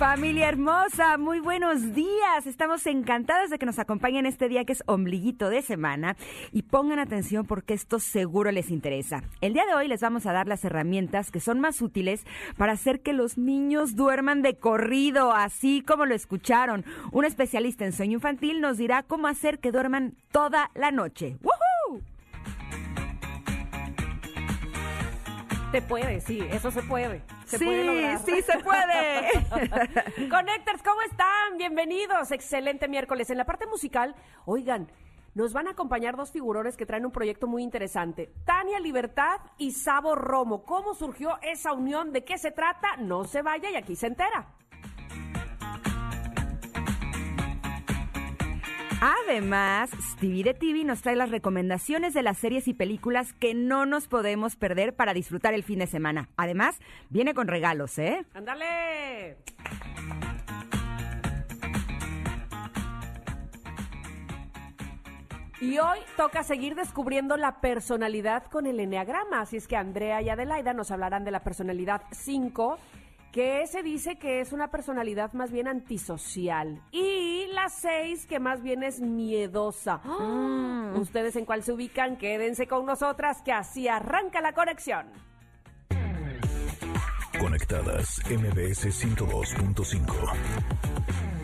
Familia hermosa, muy buenos días. Estamos encantadas de que nos acompañen este día que es ombliguito de semana y pongan atención porque esto seguro les interesa. El día de hoy les vamos a dar las herramientas que son más útiles para hacer que los niños duerman de corrido, así como lo escucharon. Un especialista en sueño infantil nos dirá cómo hacer que duerman toda la noche. ¡Woohoo! Te puede, sí, eso se puede. Se sí, puede lograr. sí se puede. Connectors, ¿cómo están? Bienvenidos. Excelente miércoles. En la parte musical, oigan, nos van a acompañar dos figurones que traen un proyecto muy interesante. Tania Libertad y Sabo Romo. ¿Cómo surgió esa unión? ¿De qué se trata? No se vaya y aquí se entera. Además, Stevie de TV nos trae las recomendaciones de las series y películas que no nos podemos perder para disfrutar el fin de semana. Además, viene con regalos, ¿eh? ¡Ándale! Y hoy toca seguir descubriendo la personalidad con el enneagrama. Así es que Andrea y Adelaida nos hablarán de la personalidad 5 que se dice que es una personalidad más bien antisocial. Y la seis, que más bien es miedosa. ¡Ah! Ustedes en cuál se ubican, quédense con nosotras, que así arranca la conexión. Conectadas MBS 102.5.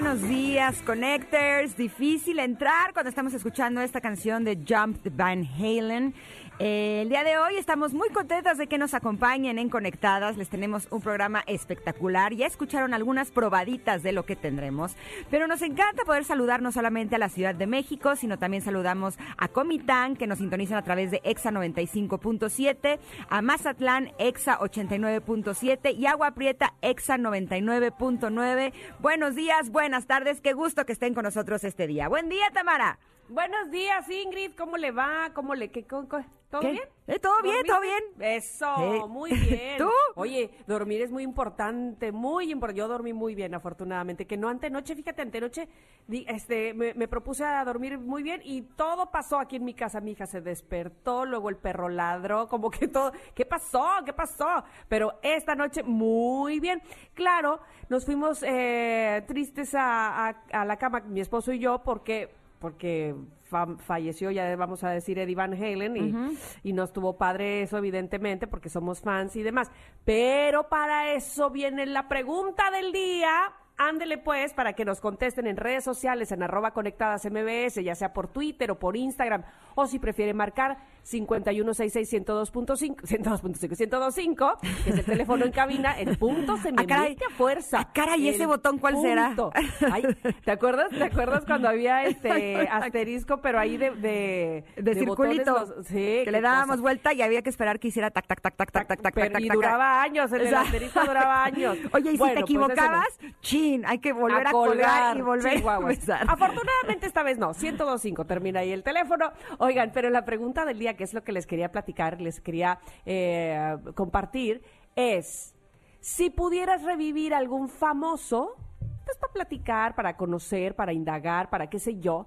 buenos días, Connectors. Difícil entrar cuando estamos escuchando esta canción de Jump de Van Halen. Eh, el día de hoy estamos muy contentas de que nos acompañen en Conectadas. Les tenemos un programa espectacular. Ya escucharon algunas probaditas de lo que tendremos. Pero nos encanta poder saludar no solamente a la Ciudad de México, sino también saludamos a Comitán, que nos sintonizan a través de EXA 95.7, a Mazatlán, EXA 89.7 y Agua Prieta, EXA 99.9. Buenos días, buenas tardes. Qué gusto que estén con nosotros este día. Buen día, Tamara. Buenos días, Ingrid. ¿Cómo le va? ¿Cómo le qué, co- ¿Todo ¿Qué? bien? Eh, todo bien, todo bien. Eso, Eh, muy bien. ¿tú? Oye, dormir es muy importante, muy importante. Yo dormí muy bien, afortunadamente. Que no antenoche, fíjate, antenoche este, me, me propuse a dormir muy bien y todo pasó aquí en mi casa. Mi hija se despertó, luego el perro ladró, como que todo. ¿Qué pasó? ¿Qué pasó? Pero esta noche muy bien. Claro, nos fuimos eh, tristes a, a- a la cama, mi esposo y yo, porque porque fa- falleció, ya vamos a decir, Eddie Van Halen, y, y no estuvo padre eso, evidentemente, porque somos fans y demás. Pero para eso viene la pregunta del día. Ándele pues para que nos contesten en redes sociales en arroba conectadas MBS, ya sea por Twitter o por Instagram, o si prefiere marcar 5166-102.5, 102.5, 102.5, que es el teléfono en cabina, el punto se me Ah, caray. mete a fuerza. Ah, caray, ¿y ese El botón cuál será? punto. Ay, ¿te acuerdas? ¿Te acuerdas cuando había este asterisco, pero ahí de de, De, circulito. botones, los- sí, que le dábamos cosa. vuelta y había que esperar que hiciera tac, tac, tac, tac, tac, tac, tac, tac, y tac, duraba años, el, el Exacto. asterisco duraba años. Oye, y si Bueno, te pues ese no. equivocabas, chin, hay que volver a, colgar y volver a empezar. Afortunadamente esta vez no, 1025 termina ahí el teléfono. Oigan, pero la pregunta del día, que es lo que les quería platicar, les quería eh, compartir, es si pudieras revivir algún famoso, pues para platicar, para conocer, para indagar, para qué sé yo,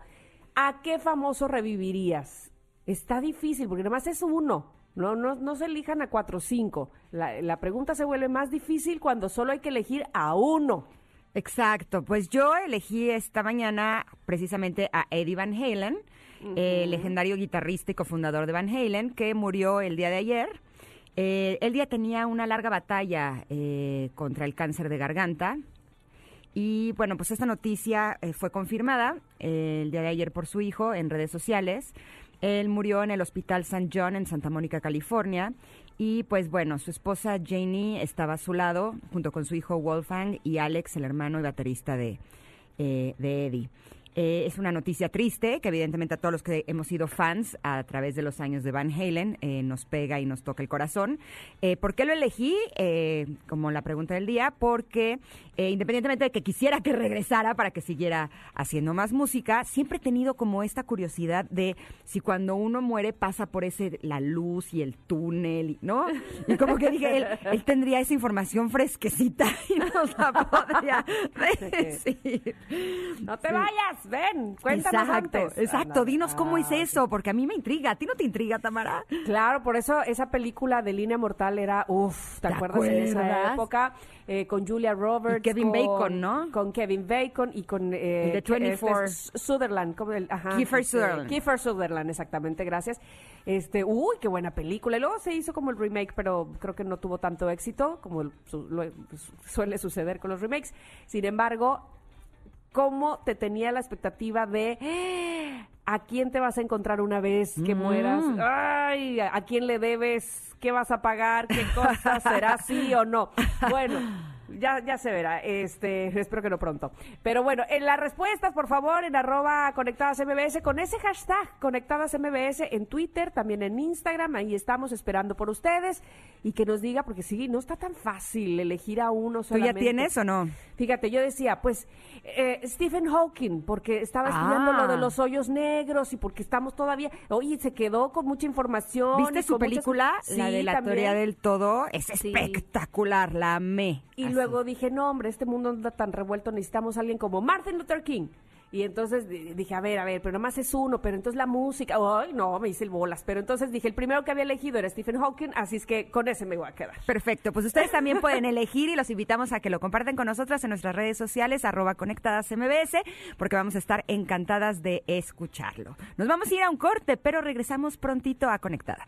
¿a qué famoso revivirías? Está difícil porque nomás es uno. No, no, no se elijan a cuatro o cinco. La, la pregunta se vuelve más difícil cuando solo hay que elegir a uno. Exacto, pues yo elegí esta mañana precisamente a Eddie Van Halen, el legendario guitarrista y cofundador de Van Halen, que murió el día de ayer. Eh, el día tenía una larga batalla eh, contra el cáncer de garganta. Y bueno, pues esta noticia eh, fue confirmada eh, el día de ayer por su hijo en redes sociales. Él murió en el Hospital St. John en Santa Mónica, California. Y pues bueno, su esposa Janie estaba a su lado, junto con su hijo Wolfgang y Alex, el hermano y baterista de, eh, de Eddie. Eh, es una noticia triste que evidentemente a todos los que hemos sido fans a través de los años de Van Halen eh, nos pega y nos toca el corazón. Eh, ¿Por qué lo elegí? Eh, como la pregunta del día, porque independientemente de que quisiera que regresara para que siguiera haciendo más música, siempre he tenido como esta curiosidad de si cuando uno muere pasa por ese la luz y el túnel, y- ¿no? Y como que dije, él, él tendría esa información fresquecita y nos la podría decir. No te Sí. vayas, ven, cuéntanos Exacto, antes. exacto. Ah, Dinos cómo es ah, eso, porque a mí me intriga. ¿A ti no te intriga, Tamara? Claro, por eso esa película de Línea Mortal era, uff, ¿te, ¿Te acuerdas en esa época? Eh, con Julia Roberts. Y Kevin con- Bacon, ¿no? Con Kevin Bacon y con... Eh, de 24. este, Sutherland. como el, ajá, Kiefer este, Sutherland. Kiefer Sutherland, exactamente, gracias. Este, uy, qué buena película. Y luego se hizo como el remake, pero creo que no tuvo tanto éxito, como el- su- lo- suele suceder con los remakes. Sin embargo, cómo te tenía la expectativa de "Ah, a quién te vas a encontrar una vez que Mm. mueras, ay, a quién le debes, qué vas a pagar, qué cosas, será sí o no. Bueno, ya, ya se verá, este, espero que no pronto. Pero bueno, en las respuestas, por favor, en arroba conectadas MBS, con ese hashtag conectadas MBS en Twitter, también en Instagram, ahí estamos esperando por ustedes y que nos diga, porque sí, no está tan fácil elegir a uno ¿Tú ya solamente. tienes o no? Fíjate, yo decía, pues, eh, Stephen Hawking, porque estaba estudiando Ah. lo de los hoyos negros y porque estamos todavía, oye, se quedó con mucha información. ¿Viste su con muchas- película? la Sí, de la también. teoría del todo. Es Sí. espectacular, la amé. Y. luego dije, no, hombre, este mundo anda tan revuelto, necesitamos a alguien como Martin Luther King. Y entonces di- dije, a ver, a ver, pero nomás es uno, pero entonces la música, ay, no, me hice el bolas. Pero entonces dije, el primero que había elegido era Stephen Hawking, así es que con ese me voy a quedar. Perfecto, pues ustedes también pueden elegir y los invitamos a que lo compartan con nosotras en nuestras redes sociales, arroba conectadas MBS, porque vamos a estar encantadas de escucharlo. Nos vamos a ir a un corte, pero regresamos prontito a Conectada.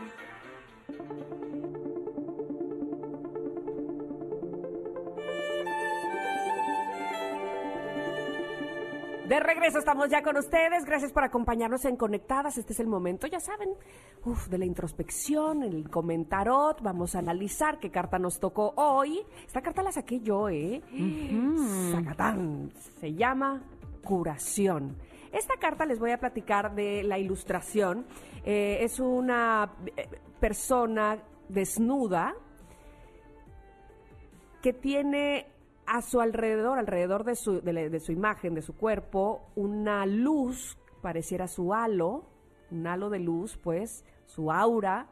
De regreso estamos ya con ustedes. Gracias por acompañarnos en Conectadas. Este es el momento, ya saben, uf, de la introspección, el comentarot. Vamos a analizar qué carta nos tocó hoy. Esta carta la saqué yo, ¿eh? Zacatán. Se llama Curación. Esta carta les voy a platicar de la ilustración. Eh, es una eh, persona desnuda que tiene a su alrededor, alrededor de su, de, su imagen, de su cuerpo, una luz, pareciera su halo, un halo de luz, pues, su aura,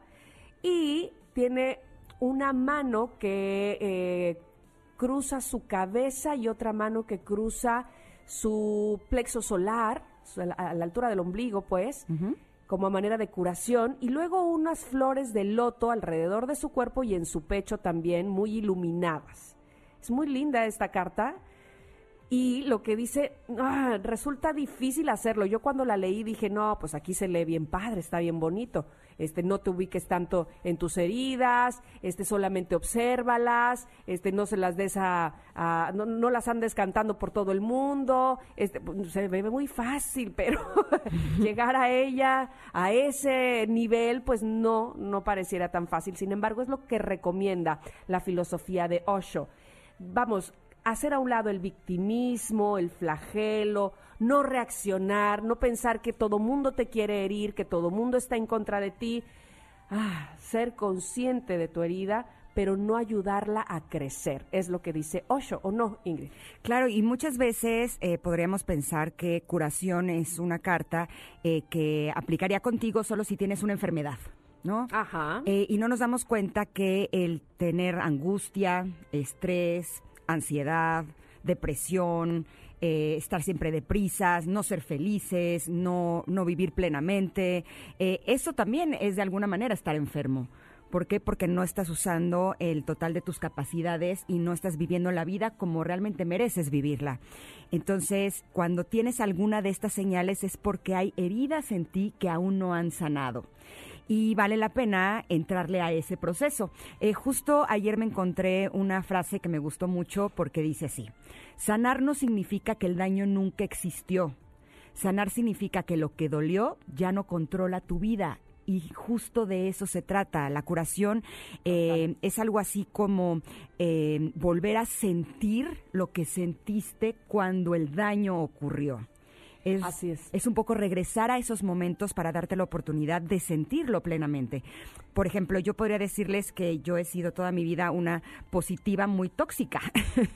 y tiene una mano que eh, cruza su cabeza y otra mano que cruza su plexo solar, a la, altura del ombligo, pues, como a manera de curación, y luego unas flores de loto alrededor de su cuerpo y en su pecho también, muy iluminadas. Es muy linda esta carta Y lo que dice, ah, resulta difícil hacerlo. Yo cuando la leí dije, no, pues aquí se lee bien padre, está bien bonito. Este, no te ubiques tanto en tus heridas, este, solamente obsérvalas, este, no se las des a, a- no, no las andes cantando por todo el mundo. Este, pues, se ve muy fácil, pero llegar a ella, a ese nivel, pues no, no pareciera tan fácil. Sin embargo, es lo que recomienda la filosofía de Osho vamos, hacer a un lado el victimismo, el flagelo, no reaccionar, no pensar que todo mundo te quiere herir, que todo mundo está en contra de ti. Ah, ser consciente de tu herida, pero no ayudarla a crecer, es lo que dice Osho, ¿o no, Ingrid? Claro, y muchas veces eh, podríamos pensar que curación es una carta eh, que aplicaría contigo solo si tienes una enfermedad, ¿no? Ajá. Eh, y no nos damos cuenta que el tener angustia, estrés, ansiedad, depresión, eh, estar siempre deprisas, no ser felices, no, no vivir plenamente, eh, eso también es de alguna manera estar enfermo. ¿Por qué? Porque no estás usando el total de tus capacidades y no estás viviendo la vida como realmente mereces vivirla. Entonces, cuando tienes alguna de estas señales es porque hay heridas en ti que aún no han sanado y vale la pena entrarle a ese proceso. Eh, justo ayer me encontré una frase que me gustó mucho porque dice así, sanar no significa que el daño nunca existió, sanar significa que lo que dolió ya no controla tu vida. Y justo de eso se trata. La curación eh, es algo así como eh, volver a sentir lo que sentiste cuando el daño ocurrió. Es, Así es. es un poco regresar a esos momentos para darte la oportunidad de sentirlo plenamente. Por ejemplo, yo podría decirles que yo he sido toda mi vida una positiva muy tóxica,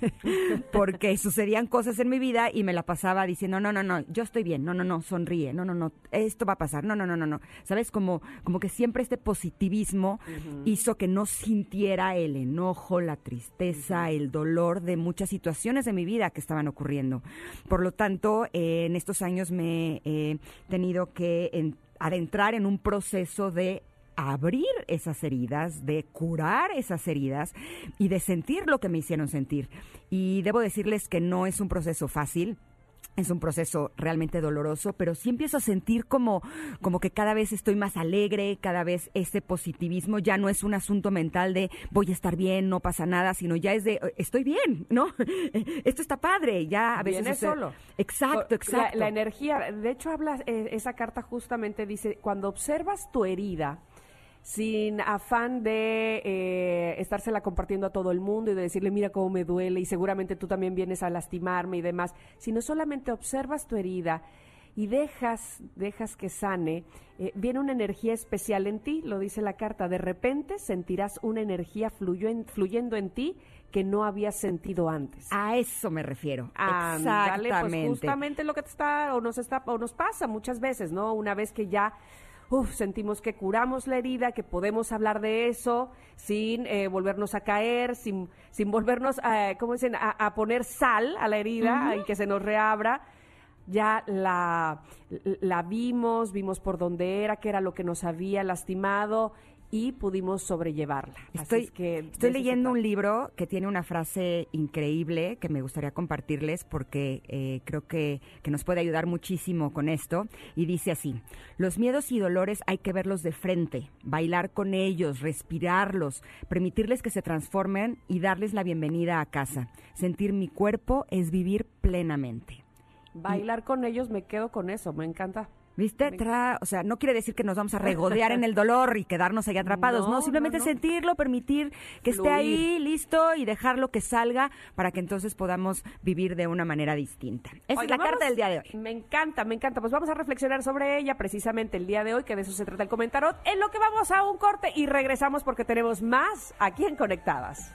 porque sucedían cosas en mi vida y me la pasaba diciendo, no, no, no, yo estoy bien, no, no, no, sonríe, no, no, no, esto va a pasar, no, no, no, no, no. ¿Sabes? Como, como que siempre este positivismo hizo que no sintiera el enojo, la tristeza, el dolor de muchas situaciones de mi vida que estaban ocurriendo. Por lo tanto, eh, en estos años me he tenido que en- adentrar en un proceso de abrir esas heridas, de curar esas heridas y de sentir lo que me hicieron sentir. Y debo decirles que no es un proceso fácil. Es un proceso realmente doloroso, pero sí empiezo a sentir como, como que cada vez estoy más alegre, cada vez ese positivismo ya no es un asunto mental de voy a estar bien, no pasa nada, sino ya es de "Eh, estoy bien, ¿no? Esto está padre, ya a veces Viene solo. Exacto, La- exacto. La, energía, de hecho habla, eh, esa carta justamente dice, cuando observas tu herida, sin afán de eh, estársela compartiendo a todo el mundo y de decirle, mira cómo me duele y seguramente tú también vienes a lastimarme y demás, sino solamente observas tu herida y dejas, dejas que sane, eh, viene una energía especial en ti, lo dice la carta, de repente sentirás una energía en- fluyendo en ti que no habías sentido antes. A eso me refiero. Ándale, Exactamente. pues justamente lo que te está o nos está o nos pasa muchas veces, ¿no? Una vez que ya uf, sentimos que curamos la herida, que podemos hablar de eso sin eh, volvernos a caer, sin, sin volvernos, a, ¿cómo dicen?, a, a poner sal a la herida y que se nos reabra. Ya la, la vimos, vimos por dónde era, qué era lo que nos había lastimado y pudimos sobrellevarla. Así Estoy, es que leyendo un libro que tiene una frase increíble que me gustaría compartirles porque eh, creo que, que nos puede ayudar muchísimo con esto. Y dice así, los miedos y dolores hay que verlos de frente, bailar con ellos, respirarlos, permitirles que se transformen y darles la bienvenida a casa. Sentir mi cuerpo es vivir plenamente. Bailar con ellos, me quedo con eso, me encanta. ¿Viste? Tra- o sea, no quiere decir que nos vamos a regodear en el dolor y quedarnos ahí atrapados, no, No, simplemente no, no. sentirlo, permitir que esté ahí listo y dejarlo que salga para que entonces podamos vivir de una manera distinta. Esa es la carta del día de hoy. Me encanta, me encanta. Pues vamos a reflexionar sobre ella precisamente el día de hoy, que de eso se trata el comentario. En lo que vamos a un corte y regresamos porque tenemos más aquí en Conectadas.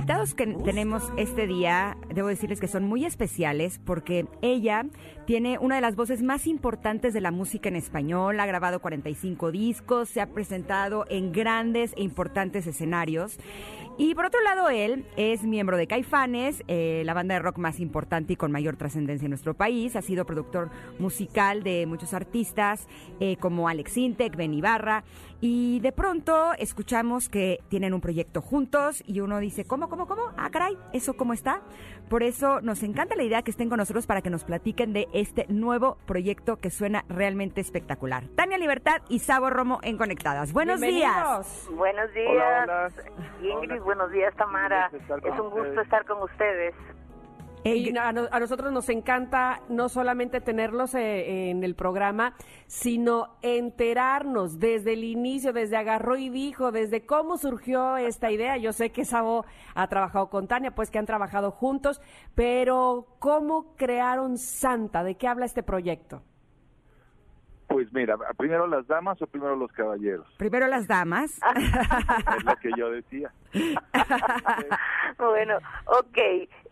invitados que tenemos este día, debo decirles que son muy especiales porque ella tiene una de las voces más importantes de la música en español, ha grabado 45 discos, se ha presentado en grandes e importantes escenarios. Y por otro lado, él es miembro de Caifanes, eh, la banda de rock más importante y con mayor trascendencia en nuestro país. Ha sido productor musical de muchos artistas eh, como Alex Intec, Ben Ibarra. Y de pronto escuchamos que tienen un proyecto juntos y uno dice, ¿cómo, cómo, cómo? Ah, caray, ¿eso cómo está? Por eso nos encanta la idea que estén con nosotros para que nos platiquen de este nuevo proyecto que suena realmente espectacular. Tania Libertad y Sabo Romo en Conectadas. Buenos días. Buenos días, Hola, hola. Ingrid. Hola. Buenos días, Tamara. Es un gusto ustedes. estar con ustedes. Y a, a nosotros nos encanta no solamente tenerlos eh, en el programa, sino enterarnos desde el inicio, desde agarró y dijo, desde cómo surgió esta idea. Yo sé que Sabo ha trabajado con Tania, pues que han trabajado juntos, pero ¿cómo crearon Santa? ¿De qué habla este proyecto? Pues mira, primero las damas o primero los caballeros. primero las damas. Es lo que yo decía. Bueno, ok.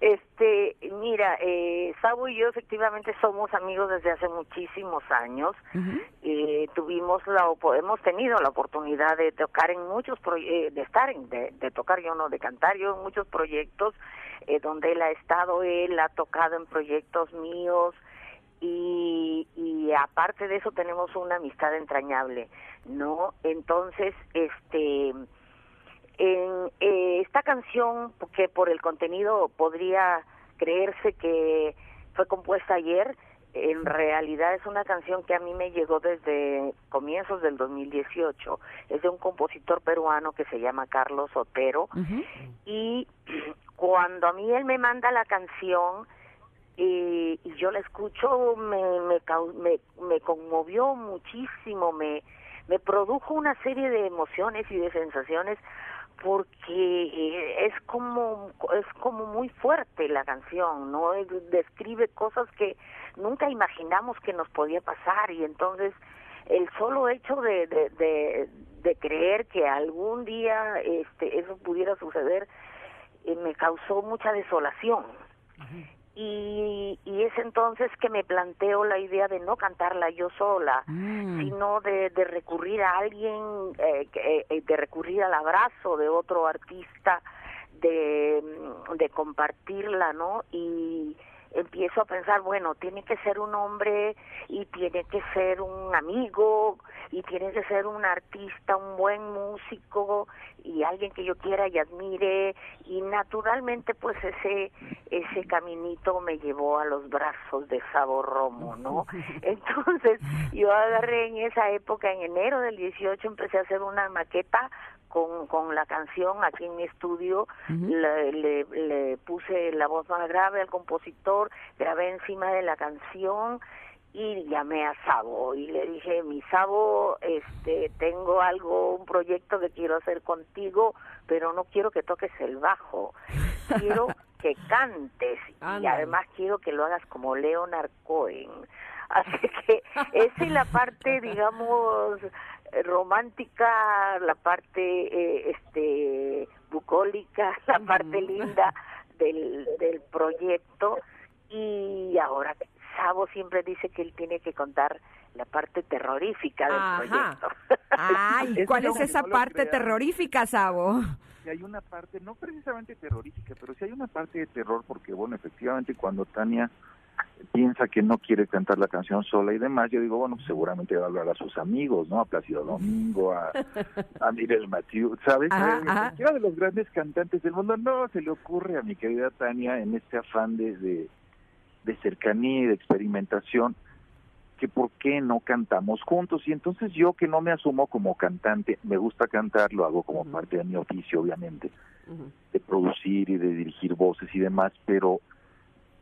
Este, mira, eh, Sabo y yo efectivamente somos amigos desde hace muchísimos años. Ujú. Eh, tuvimos la, opo- hemos tenido la oportunidad de tocar en muchos, proye- eh, de estar en, de, de tocar yo no, de cantar yo en muchos proyectos eh, donde él ha estado, él ha tocado en proyectos míos y, y aparte de eso tenemos una amistad entrañable, ¿no? Entonces, este, en eh, esta canción, que por el contenido podría creerse que fue compuesta ayer, en realidad es una canción que a mí me llegó desde comienzos del 2018. Es de un compositor peruano que se llama Carlos Otero y cuando a mí él me manda la canción y, y yo la escucho me, me, me, me conmovió muchísimo, me, me produjo una serie de emociones y de sensaciones porque eh, es como es como muy fuerte la canción, ¿no? Es- Describe cosas que nunca imaginamos que nos podía pasar y entonces el solo hecho de, de, de, creer que algún día este eso pudiera suceder eh, me causó mucha desolación. Y, y es entonces que me planteo la idea de no cantarla yo sola, Mm. sino de, de recurrir a alguien, eh, que- eh, de recurrir al abrazo de otro artista, de, de compartirla, ¿no? Y empiezo a pensar, bueno, tiene que ser un hombre y tiene que ser un amigo y tiene que ser un artista, un buen músico y alguien que yo quiera y admire y naturalmente pues ese ese caminito me llevó a los brazos de Sabo Romo, ¿no? Entonces yo agarré en esa época, en enero del 18 empecé a hacer una maqueta con, con la canción aquí en mi estudio, le, le, le puse la voz más grave al compositor, grabé encima de la canción y llamé a Sabo y le dije, mi Sabo, este, tengo algo, un proyecto que quiero hacer contigo, pero no quiero que toques el bajo, quiero que cantes y además quiero que lo hagas como Leonard Cohen. Así que esa es la parte, digamos, romántica, la parte eh, este bucólica, la parte linda del, del proyecto y ahora Sabo siempre dice que él tiene que contar la parte terrorífica del Ajá. proyecto. Ay, Es ¿cuál es esa no parte terrorífica, Sabo? Si hay una parte, no precisamente terrorífica, pero sí hay una parte de terror porque, bueno, efectivamente cuando Tania piensa que no quiere cantar la canción sola y demás, yo digo, bueno, pues seguramente va a hablar a sus amigos, ¿no? A Plácido Domingo, a, a Miguel Mathieu, ¿sabes? Ajá, Eh, de los grandes cantantes del mundo, no se le ocurre a mi querida Tania en este afán de, de, de cercanía y de experimentación que por qué no cantamos juntos y entonces yo que no me asumo como cantante, me gusta cantar, lo hago como parte de mi oficio obviamente, de producir y de dirigir voces y demás, pero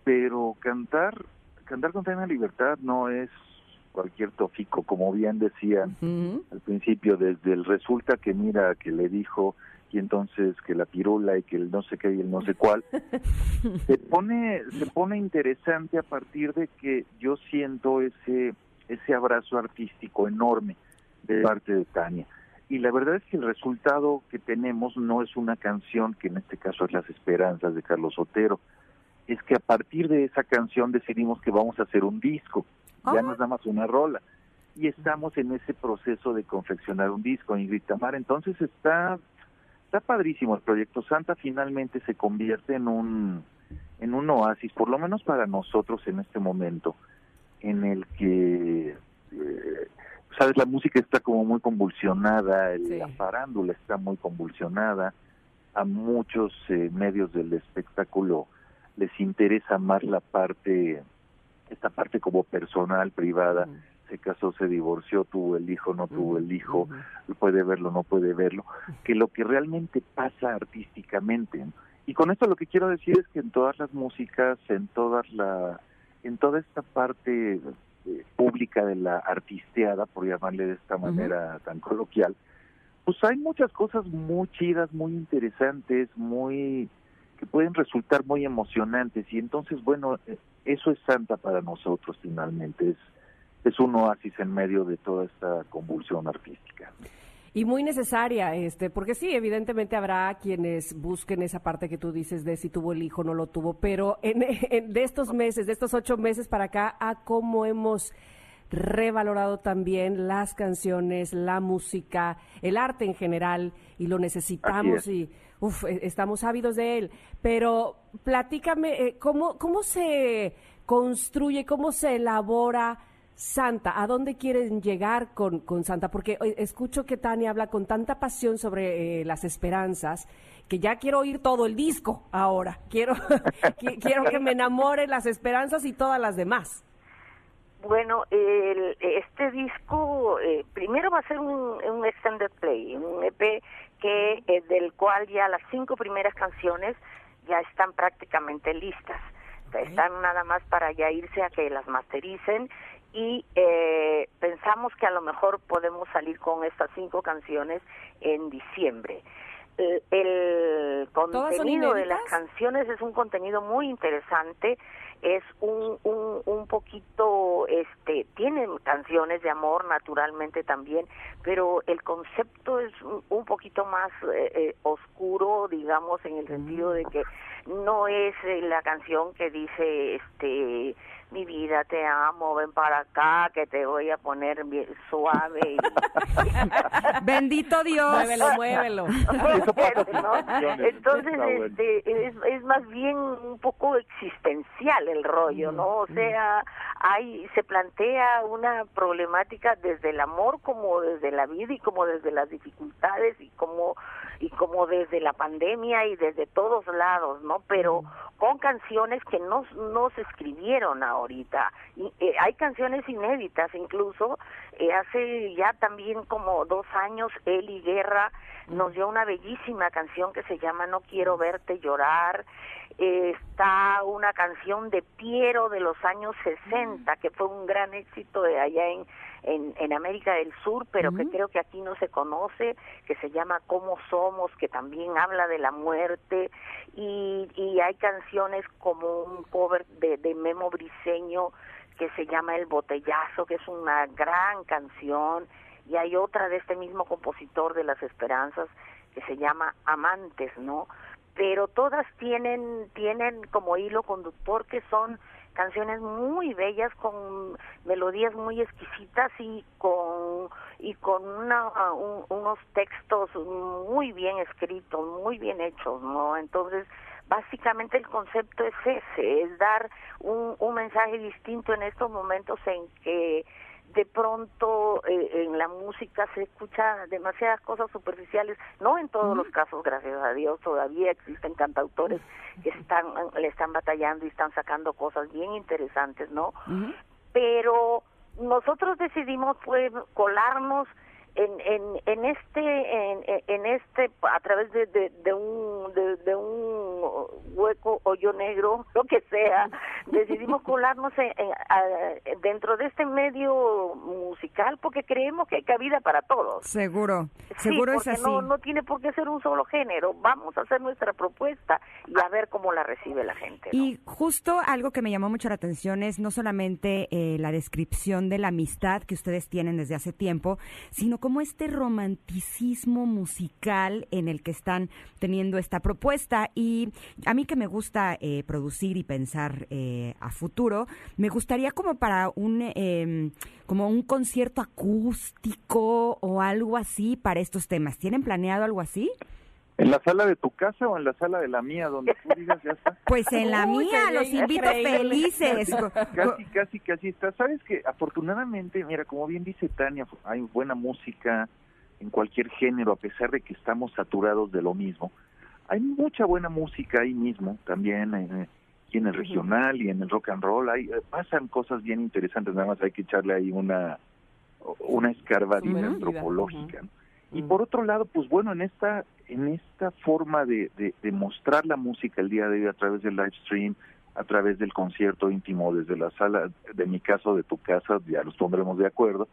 pero cantar cantar con plena libertad no es cualquier tofico, como bien decían al principio, desde el resulta que mira que le dijo y entonces que la pirula y que el no sé qué y el no sé cuál, se pone, se pone interesante a partir de que yo siento ese, ese abrazo artístico enorme de parte de Tania. Y la verdad es que el resultado que tenemos no es una canción, que en este caso es Las Esperanzas de Carlos Otero, es que a partir de esa canción decidimos que vamos a hacer un disco, ya no es nada más una rola. Y estamos en ese proceso de confeccionar un disco, Ingrid Tamar. Entonces está, está padrísimo el proyecto. Santa finalmente se convierte en un, en un oasis, por lo menos para nosotros en este momento, en el que, eh, sabes, la música está como muy convulsionada, el- Sí. la farándula está muy convulsionada, a muchos eh, medios del espectáculo les interesa más la parte, esta parte como personal, privada, se casó, se divorció, tuvo el hijo, no tuvo el hijo, puede verlo, no puede verlo, que lo que realmente pasa artísticamente. ¿no? Y con esto lo que quiero decir es que en todas las músicas, en todas la, en toda esta parte eh, pública de la artisteada, por llamarle de esta manera tan coloquial, pues hay muchas cosas muy chidas, muy interesantes, muy que pueden resultar muy emocionantes y entonces bueno eh, eso es Santa para nosotros finalmente es es un oasis en medio de toda esta convulsión artística. Y muy necesaria, este, porque sí, evidentemente habrá quienes busquen esa parte que tú dices de si tuvo el hijo o no lo tuvo, pero en, en- de estos meses, de estos ocho meses para acá, a cómo hemos revalorado también las canciones, la música, el arte en general, y lo necesitamos y uf, eh, estamos ávidos de él. Pero platícame, eh, ¿cómo, ¿cómo se construye, cómo se elabora Santa? ¿A dónde quieren llegar con, con Santa? Porque eh, escucho que Tania habla con tanta pasión sobre eh, las esperanzas que ya quiero oír todo el disco ahora. Quiero, qui- quiero que me enamore las esperanzas y todas las demás. Bueno, el- este disco eh, primero va a ser un, un extended play, un EP que eh, del cual ya las cinco primeras canciones ya están prácticamente listas. Están nada más para ya irse a que las mastericen y eh, pensamos que a lo mejor podemos salir con estas cinco canciones en diciembre. El, el contenido de las canciones es un contenido muy interesante es un, un, un poquito, este, tienen canciones de amor naturalmente también, pero el concepto es un, un poquito más eh, eh, oscuro, digamos, en el sentido de que no es eh, la canción que dice, este, mi vida te amo, ven para acá, que te voy a poner bien suave. y- Bendito Dios. Muévelo, muévelo. Entonces, este, es, es más bien un poco existencial el rollo, ¿no? O sea, hay se plantea una problemática desde el amor como desde la vida y como desde las dificultades y como y como desde la pandemia y desde todos lados, ¿no? Pero con canciones que no, no se escribieron ahorita. Y, eh, hay canciones inéditas incluso. eh, hace ya también como dos años, Eli Guerra nos dio una bellísima canción que se llama No quiero verte llorar. Eh, está una canción de Piero de los años 60, que fue un gran éxito de allá en, en, en América del Sur, pero que creo que aquí no se conoce, que se llama Cómo Somos, que también habla de la muerte, y, y hay canciones como un cover de, de Memo Briseño que se llama El Botellazo, que es una gran canción, y hay otra de este mismo compositor de Las Esperanzas que se llama Amantes, ¿no? Pero todas tienen tienen como hilo conductor que son canciones muy bellas con melodías muy exquisitas y con y con una, un- unos textos muy bien escritos, muy bien hechos, ¿no? Entonces, básicamente el concepto es ese, es dar un, un mensaje distinto en estos momentos en que de pronto eh, en la música se escucha demasiadas cosas superficiales, no en todos los casos, gracias a Dios, todavía existen cantautores que están le están batallando y están sacando cosas bien interesantes, ¿no? Pero nosotros decidimos pues colarnos en, en, en este en, en este a través de, de, de un de, de un hueco hoyo negro lo que sea decidimos colarnos en- a- dentro de este medio musical porque creemos que hay cabida para todos. Seguro, Sí, seguro es porque así. No, no tiene por qué ser un solo género. Vamos a hacer nuestra propuesta y a ver cómo la recibe la gente. ¿no? Y justo algo que me llamó mucho la atención es no solamente eh, la descripción de la amistad que ustedes tienen desde hace tiempo, sino como este romanticismo musical en el que están teniendo esta propuesta. Y a mí que me gusta eh, producir y pensar eh, a futuro, me gustaría como para un eh, como un concierto acústico o algo así para estos temas. ¿Tienen planeado algo así? ¿En la sala de tu casa o en la sala de la mía, donde tú digas ya está? Pues en la Uy, mía, los invito felices. Casi, casi, casi está. Sabes que afortunadamente, mira, como bien dice Tania, hay buena música en cualquier género, a pesar de que estamos saturados de lo mismo. Hay mucha buena música ahí mismo, también eh, y en el regional y en el rock and roll. Hay, eh, pasan cosas bien interesantes, nada más hay que echarle ahí una, una escarbadita antropológica. ¿no? Y Ujú. por otro lado, pues bueno, en esta en esta forma de, de, de mostrar la música el día de hoy a través del live stream, a través del concierto íntimo desde la sala, de mi caso, de tu casa, ya los pondremos de acuerdo.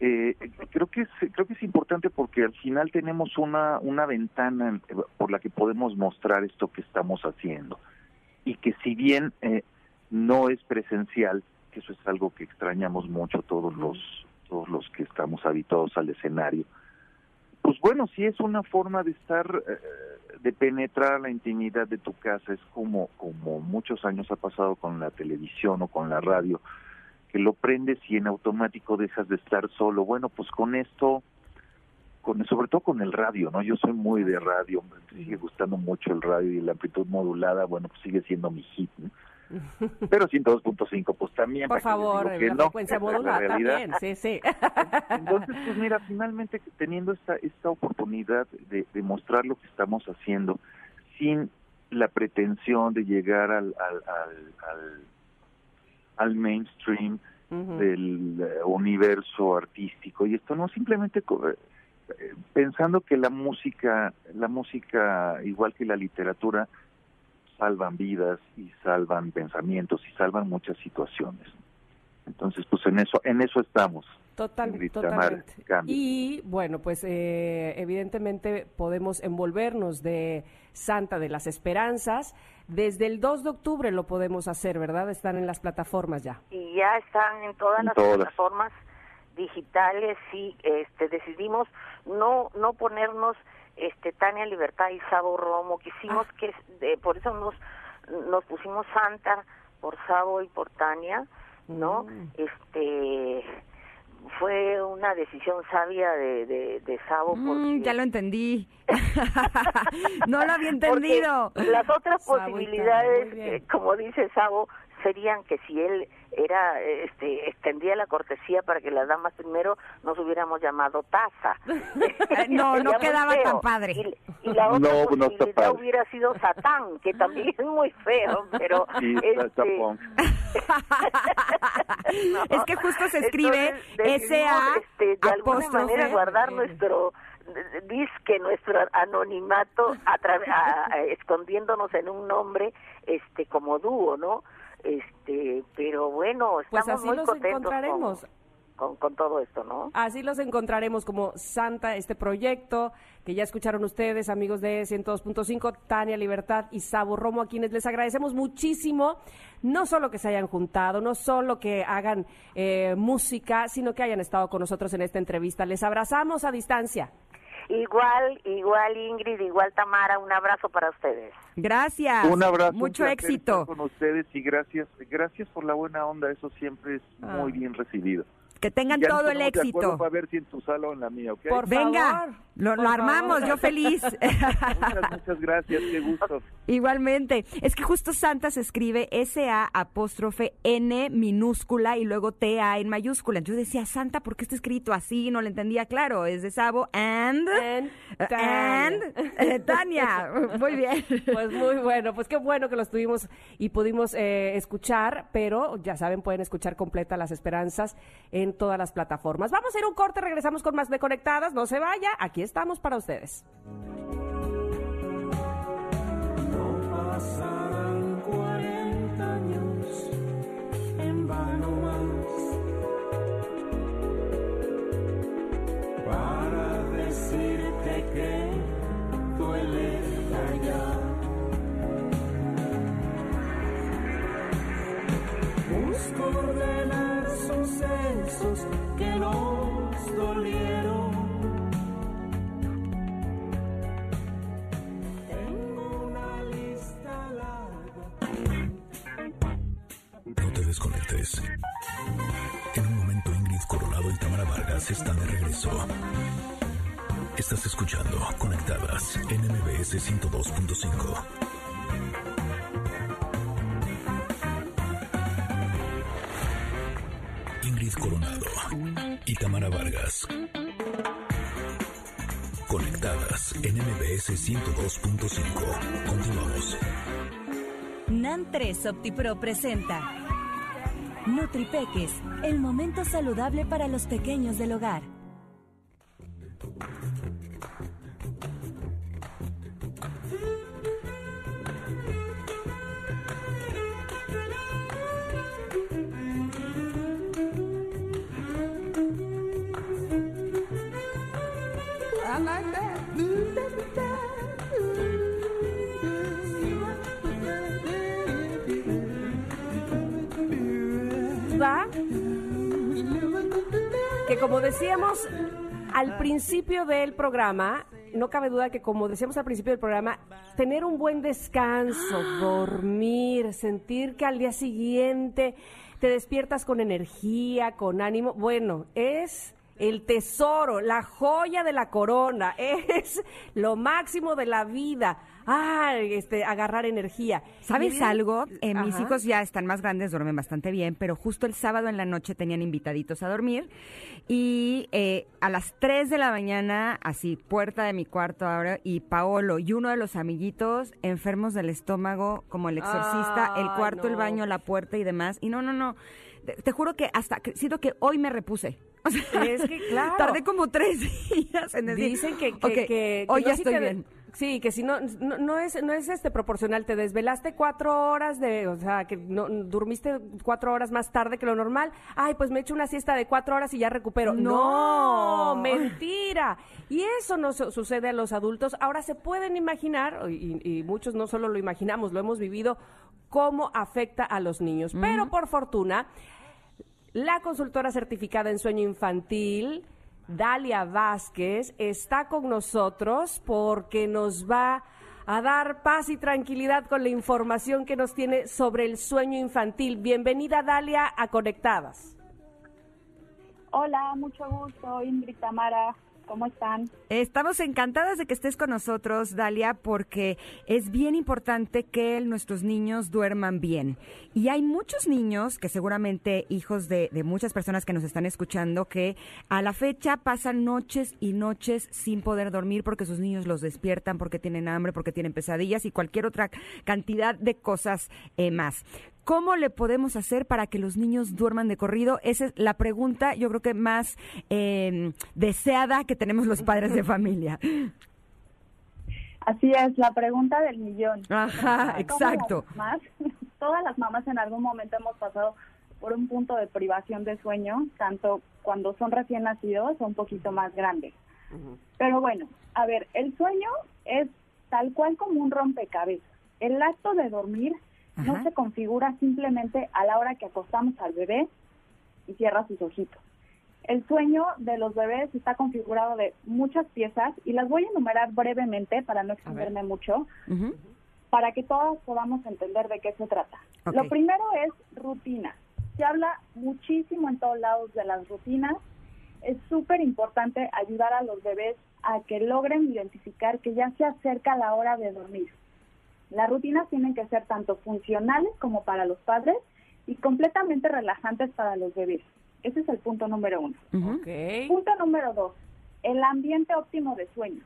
Eh, creo que es creo que es importante porque al final tenemos una una ventana en- por la que podemos mostrar esto que estamos haciendo y que si bien eh, no es presencial, que eso es algo que extrañamos mucho todos los todos los que estamos habituados al escenario. Pues bueno, sí es una forma de estar, eh, de penetrar la intimidad de tu casa, es como, como muchos años ha pasado con la televisión o con la radio, que lo prendes y en automático dejas de estar solo. Bueno, pues con esto, con, sobre todo con el radio, ¿no? Yo soy muy de radio, me sigue gustando mucho el radio y la amplitud modulada, bueno, pues sigue siendo mi hit, ¿no? Pero 102.5, pues también. Por ¿para qué les favor, que la no? frecuencia modulada también, sí, sí. Entonces, pues mira, finalmente teniendo esta esta oportunidad de, de mostrar lo que estamos haciendo sin la pretensión de llegar al al, al, al, al mainstream del eh, universo artístico y esto no simplemente eh, pensando que la música la música igual que la literatura salvan vidas y salvan pensamientos y salvan muchas situaciones entonces pues en eso en eso estamos Total, totalmente. Y bueno, pues eh, evidentemente podemos envolvernos de Santa de las Esperanzas. Desde el 2 de octubre lo podemos hacer, ¿verdad? Están en las plataformas ya. y ya están en todas En las todas. plataformas digitales y este decidimos no no ponernos este Tania Libertad y Sabo Romo quisimos Ah. que de- por eso nos nos pusimos Santa por Sabo y por Tania no Mm. este fue una decisión sabia de de, de Sabo Mm, ya lo entendí. no lo había porque entendido. Las otras Sabo posibilidades, eh, como dice Sabo, serían que si él era este extendía la cortesía para que las damas primero nos hubiéramos llamado taza. No, no quedaba feo. tan padre. Y, y la otra No, no está posibilidad padre. hubiera sido Satán, que también es muy feo, pero Sí, este. Es que justo se escribe decidimos, S.A. este, de alguna manera guardar nuestro disque nuestro anonimato a a- a- escondiéndonos en un nombre este como dúo no este pero bueno Pues estamos así muy los contentos encontraremos. con, con, con todo esto no Así los encontraremos como Santa, este proyecto que ya escucharon ustedes, amigos de 102.5, Tania Libertad y Sabo Romo, a quienes les agradecemos muchísimo, no solo que se hayan juntado, no solo que hagan eh, música, sino que hayan estado con nosotros en esta entrevista. Les abrazamos a distancia. Igual igual Ingrid igual Tamara un abrazo para ustedes Gracias. Un abrazo. Mucho éxito. estar Con ustedes y gracias, gracias por la buena onda, eso siempre es Ah. muy bien recibido. Que tengan Ya todo el ponemos de acuerdo éxito. Para ver si en tu sala o en la mía, ¿ok? Por Venga, favor, lo, por lo armamos, favor. yo feliz. Muchas, muchas gracias, qué gusto. Igualmente. Es que justo Santa se escribe S-A apóstrofe N minúscula y luego T-A en mayúscula. Entonces decía, Santa, ¿por qué está escrito así? No lo entendía claro. Es de Sabo and... And and eh, Tania. Muy bien. Pues muy bueno, pues qué bueno que los tuvimos y pudimos eh, escuchar, pero ya saben, pueden escuchar completa Las Esperanzas en en todas las plataformas. Vamos a ir un corte, regresamos con más de Conectadas. No se vaya, aquí estamos para ustedes. No pasarán 40 años en vano más para decirte que duele allá. Busco de la sucesos que nos dolieron. Tengo una lista larga. No te desconectes. En un momento Ingrid Coronado y Tamara Vargas están de regreso. Estás escuchando Conectadas en MBS 102.5. Y Tamara Vargas. Conectadas en MBS 102.5. Continuamos. NAN 3 OptiPro presenta Nutripeques, el momento saludable para los pequeños del hogar. Duda que como decíamos al principio del programa, no cabe duda que como decíamos al principio del programa, tener un buen descanso, dormir, sentir que al día siguiente te despiertas con energía, con ánimo, bueno, es el tesoro, la joya de la corona, es lo máximo de la vida. Ah, este, agarrar energía. ¿Sabes Y- algo? Eh, mis hijos ya están más grandes, duermen bastante bien, pero justo el sábado en la noche tenían invitaditos a dormir y eh, a las 3 de la mañana, así, puerta de mi cuarto ahora, y Paolo y uno de los amiguitos enfermos del estómago, como el exorcista, el cuarto, el baño, la puerta y demás. Y no, no, no. Te, te juro que hasta, que- siento que hoy me repuse. O sea, Es que, claro. Tardé como tres días en decir, Dicen que, que, "Ok, que- que hoy no, ya si estoy te- bien. Sí, que si no, no, no es, no es este proporcional, te desvelaste cuatro horas de, o sea, que no, durmiste cuatro horas más tarde que lo normal. Ay, pues me echo una siesta de cuatro horas y ya recupero. No. No, mentira. Y eso no su- sucede a los adultos. Ahora se pueden imaginar, y, y muchos no solo lo imaginamos, lo hemos vivido, cómo afecta a los niños. Pero por fortuna, la consultora certificada en sueño infantil, Dalia Vázquez, está con nosotros porque nos va a dar paz y tranquilidad con la información que nos tiene sobre el sueño infantil. Bienvenida, Dalia, a Conectadas. Hola, mucho gusto, Ingrid Tamara, ¿cómo están? Estamos encantadas de que estés con nosotros, Dalia, porque es bien importante que nuestros niños duerman bien. Y hay muchos niños, que seguramente hijos de, muchas personas que nos están escuchando, que a la fecha pasan noches y noches sin poder dormir porque sus niños los despiertan, porque tienen hambre, porque tienen pesadillas y cualquier otra cantidad de cosas eh, más. ¿Cómo le podemos hacer para que los niños duerman de corrido? Esa es la pregunta, yo creo que más eh, deseada que tenemos los padres de familia. Así es, la pregunta del millón. Ajá, exacto. las mamás- todas las mamás en algún momento hemos pasado por un punto de privación de sueño, tanto cuando son recién nacidos o un poquito más grandes. Pero bueno, a ver, el sueño es tal cual como un rompecabezas. El acto de dormir no se configura simplemente a la hora que acostamos al bebé y cierra sus ojitos. El sueño de los bebés está configurado de muchas piezas y las voy a enumerar brevemente para no extenderme mucho, para que todas podamos entender de qué se trata. Lo primero es rutina. Se habla muchísimo en todos lados de las rutinas. Es súper importante ayudar a los bebés a que logren identificar que ya se acerca la hora de dormir. Las rutinas tienen que ser tanto funcionales como para los padres y completamente relajantes para los bebés. Ese es el punto número uno. Punto número dos, el ambiente óptimo de sueño.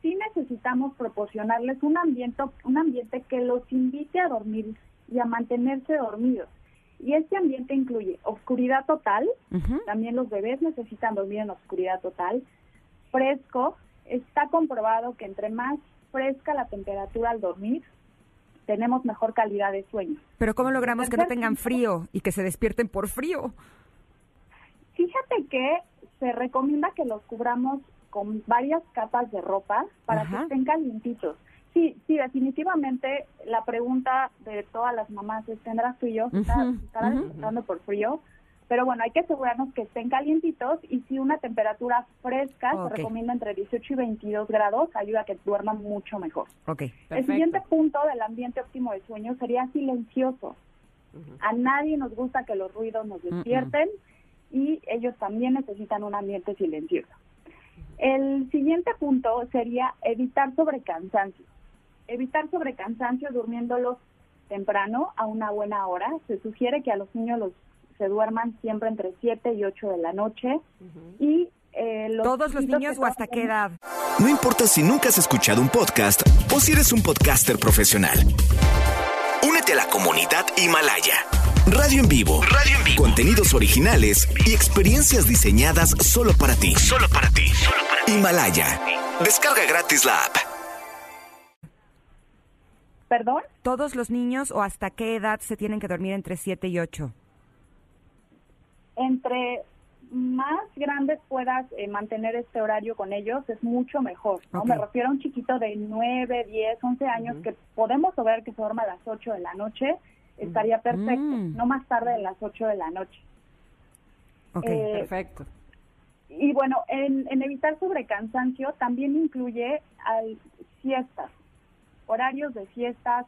Sí necesitamos proporcionarles un ambiente, un ambiente que los invite a dormir y a mantenerse dormidos. Y este ambiente incluye oscuridad total, también los bebés necesitan dormir en oscuridad total, fresco, está comprobado que entre más fresca la temperatura al dormir, tenemos mejor calidad de sueño. Pero ¿cómo logramos que no tengan frío y que se despierten por frío? Fíjate que se recomienda que los cubramos con varias capas de ropa para Ajá. que estén calientitos. Sí, sí, definitivamente la pregunta de todas las mamás es, ¿tendrás frío? ¿Está- Ujú, ¿Estará ujú. despertando por frío? Pero bueno, hay que asegurarnos que estén calientitos y si una temperatura fresca, Ok. se recomienda entre 18 y 22 grados, ayuda a que duerman mucho mejor. Ok. El siguiente punto del ambiente óptimo de sueño sería silencioso. A nadie nos gusta que los ruidos nos despierten y ellos también necesitan un ambiente silencioso. El siguiente punto sería evitar sobrecansancio. Evitar sobrecansancio durmiéndolos temprano a una buena hora. Se sugiere que a los niños los se duerman siempre entre 7 y 8 de la noche y eh, los ¿Todos los niños o hasta qué edad? No importa si nunca has escuchado un podcast o si eres un podcaster profesional. Únete a la comunidad Himalaya. Radio en vivo. Radio en vivo. Contenidos originales y experiencias diseñadas solo para ti. Solo para ti. Himalaya. Descarga gratis la app. ¿Perdón? ¿Todos los niños o hasta qué edad se tienen que dormir entre 7 y 8? Entre más grandes puedas eh, mantener este horario con ellos, es mucho mejor. ¿no? Me refiero a un chiquito de 9, 10, 11 años que podemos lograr que se duerma a las 8 de la noche, estaría perfecto. Mm. No más tarde de las 8 de la noche. Ok. Eh, Perfecto. Y bueno, en, en evitar sobrecansancio también incluye al siestas, horarios de siestas,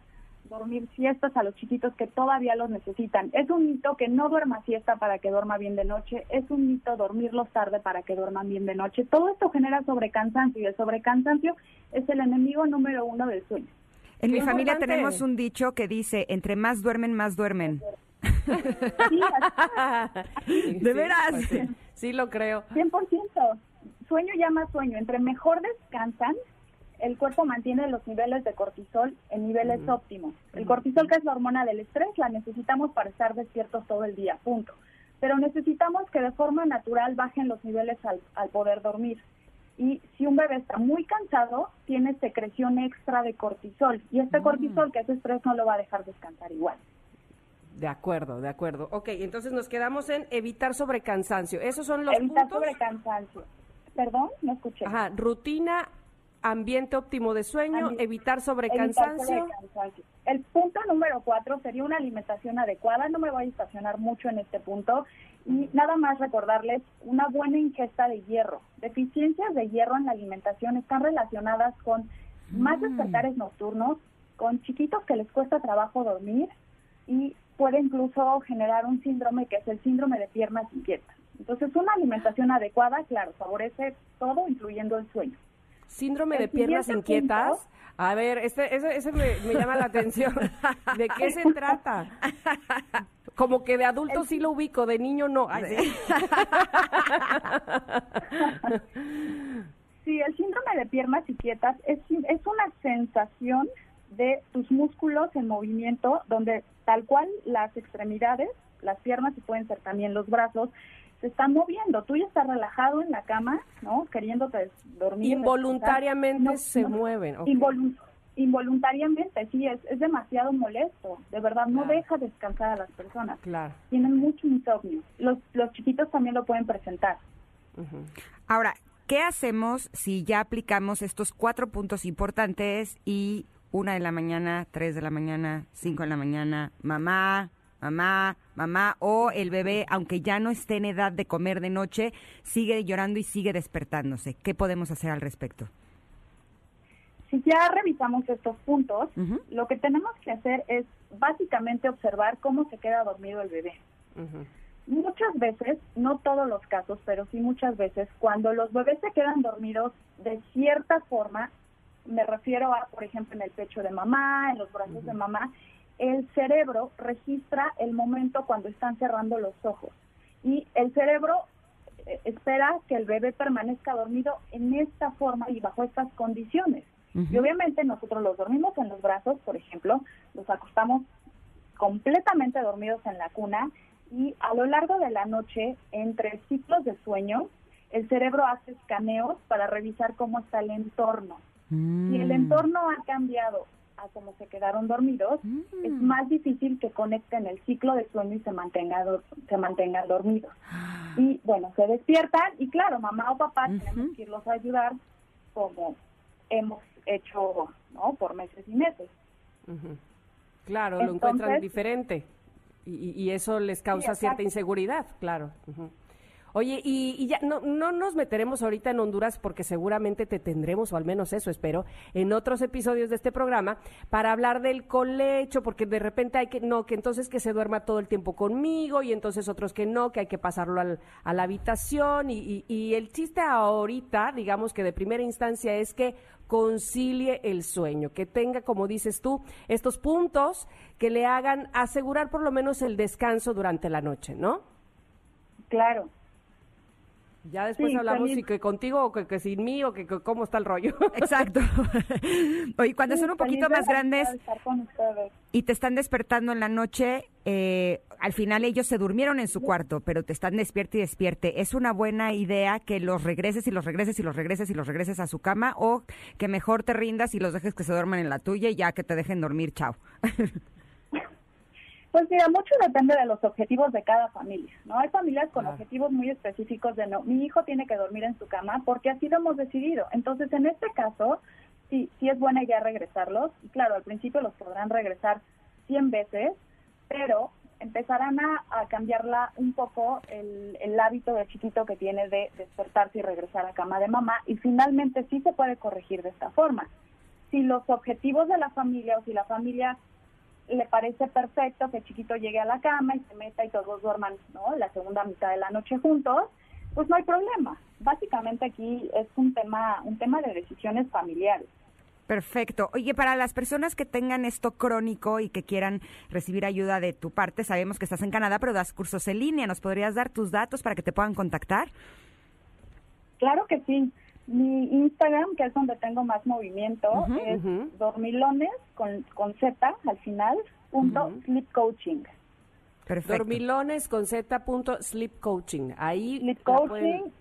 dormir siestas a los chiquitos que todavía los necesitan. Es un mito que no duerma siesta para que duerma bien de noche, es un mito dormirlos tarde para que duerman bien de noche. Todo esto genera sobrecansancio y el sobrecansancio es el enemigo número uno del sueño. En mi familia importante. tenemos un dicho que dice, entre más duermen, más duermen. Sí, así- ¿De veras? pues sí. Sí, lo creo. 100%. Sueño llama sueño. Entre mejor descansan, el cuerpo mantiene los niveles de cortisol en niveles óptimos. El cortisol, que es la hormona del estrés, la necesitamos para estar despiertos todo el día, punto. Pero necesitamos que de forma natural bajen los niveles al, al poder dormir. Y si un bebé está muy cansado, tiene secreción extra de cortisol. Y este cortisol, que es estrés, no lo va a dejar descansar igual. De acuerdo, de acuerdo. Ok, entonces nos quedamos en evitar sobrecansancio. Esos son los Evitar puntos. sobrecansancio. Perdón, no escuché. Ajá, rutina, ambiente óptimo de sueño, evitar Evitar sobrecansancio. sobrecansancio. El punto número cuatro sería una alimentación adecuada. No me voy a estacionar mucho en este punto. Y nada más recordarles una buena ingesta de hierro. Deficiencias de hierro en la alimentación están relacionadas con más despertares nocturnos, con chiquitos que les cuesta trabajo dormir y puede incluso generar un síndrome que es el síndrome de piernas inquietas. Entonces, una alimentación adecuada, claro, favorece todo, incluyendo el sueño. Síndrome de piernas inquietas. punto. A ver, este, ese, ese me, me llama la atención. ¿De qué se trata? Como que de adulto sí lo ubico, de niño no. Ay, sí. Sí, el síndrome de piernas inquietas es, es una sensación de tus músculos en movimiento, donde tal cual las extremidades, las piernas y pueden ser también los brazos, se están moviendo. Tú ya estás relajado en la cama, ¿no? Queriéndote dormir. Involuntariamente descansar. se mueven, ok. Involun- involuntariamente, sí, es, es demasiado molesto. De verdad, no Claro. deja descansar a las personas. Claro. Tienen mucho insomnio. Los, los chiquitos también lo pueden presentar. Ujú. Ahora, ¿qué hacemos si ya aplicamos estos cuatro puntos importantes y una de la mañana, tres de la mañana, cinco de la mañana, mamá, mamá, mamá, o el bebé, aunque ya no esté en edad de comer de noche, sigue llorando y sigue despertándose? ¿Qué podemos hacer al respecto? Si ya revisamos estos puntos, lo que tenemos que hacer es básicamente observar cómo se queda dormido el bebé. Muchas veces, no todos los casos, pero sí muchas veces, cuando los bebés se quedan dormidos de cierta forma, me refiero a, por ejemplo, en el pecho de mamá, en los brazos de mamá, el cerebro registra el momento cuando están cerrando los ojos. Y el cerebro eh, espera que el bebé permanezca dormido en esta forma y bajo estas condiciones. Y obviamente nosotros los dormimos en los brazos, por ejemplo, los acostamos completamente dormidos en la cuna y a lo largo de la noche, entre ciclos de sueño, el cerebro hace escaneos para revisar cómo está el entorno. Si el entorno ha cambiado a cómo se quedaron dormidos, es más difícil que conecten el ciclo de sueño y se, mantenga, se mantengan dormidos. Y bueno, se despiertan y claro, mamá o papá tenemos que irlos a ayudar como hemos hecho ¿no? por meses y meses. Ujú. Claro, lo encuentran diferente y, y- eso les causa cierta inseguridad, claro. Ujú. Oye, y, y ya no, no nos meteremos ahorita en Honduras porque seguramente te tendremos, o al menos eso espero, en otros episodios de este programa para hablar del colecho, porque de repente hay que, no, que entonces que se duerma todo el tiempo conmigo y entonces otros que no, que hay que pasarlo al- a la habitación. Y, y- y el chiste ahorita, digamos que de primera instancia es que concilie el sueño, que tenga, como dices tú, estos puntos que le hagan asegurar por lo menos el descanso durante la noche, ¿no? Claro. Ya después Sí, hablamos también- si que contigo o que, que sin mí o que, que cómo está el rollo. Exacto. Oye, cuando Sí, son un poquito más grandes y te están despertando en la noche, eh, al final ellos se durmieron en su cuarto, pero te están despierte y despierte. ¿Es una buena idea que los regreses y los regreses y los regreses y los regreses a su cama o que mejor te rindas y los dejes que se duerman en la tuya y ya que te dejen dormir? Chao. Pues mira, mucho depende de los objetivos de cada familia, ¿no? Hay familias con Ah. objetivos muy específicos de no, mi hijo tiene que dormir en su cama porque así lo hemos decidido. Entonces, en este caso, sí, sí es buena idea regresarlos. Y claro, al principio los podrán regresar 100 veces, pero empezarán a, a cambiarla un poco el, el hábito del chiquito que tiene de despertarse y regresar a cama de mamá y finalmente sí se puede corregir de esta forma. Si los objetivos de la familia o si la familia le parece perfecto que el chiquito llegue a la cama y se meta y todos duerman ¿no? la segunda mitad de la noche juntos, pues no hay problema. Básicamente aquí es un tema, un tema de decisiones familiares. Perfecto. Oye, para las personas que tengan esto crónico y que quieran recibir ayuda de tu parte, sabemos que estás en Canadá, pero das cursos en línea. ¿Nos podrías dar tus datos para que te puedan contactar? Claro que sí. Mi Instagram, que es donde tengo más movimiento, es dormilones con, con Z al final, punto sleep coaching. Perfecto. Dormilones con Z punto sleep coaching. Ahí Sleep la coaching pueden-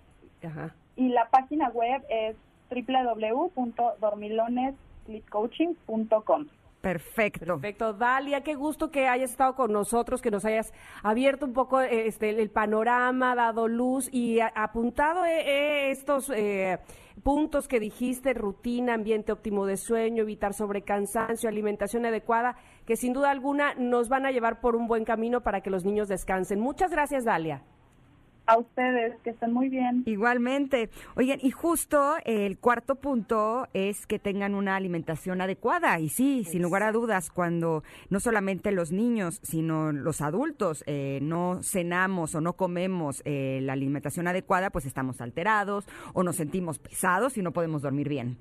Ajá. y la página web es www.dormilonesleepcoaching.com. Perfecto. Perfecto, Dalia, qué gusto que hayas estado con nosotros, que nos hayas abierto un poco eh, este, el panorama, dado luz y apuntado eh, eh, estos eh, puntos que dijiste, rutina, ambiente óptimo de sueño, evitar sobrecansancio, alimentación adecuada, que sin duda alguna nos van a llevar por un buen camino para que los niños descansen. Muchas gracias, Dalia. A ustedes, que estén muy bien. Igualmente. Oigan, y justo el cuarto punto es que tengan una alimentación adecuada. Y sí, sin lugar a dudas, cuando no solamente los niños, sino los adultos eh, no cenamos o no comemos eh, la alimentación adecuada, pues estamos alterados o nos sentimos pesados y no podemos dormir bien.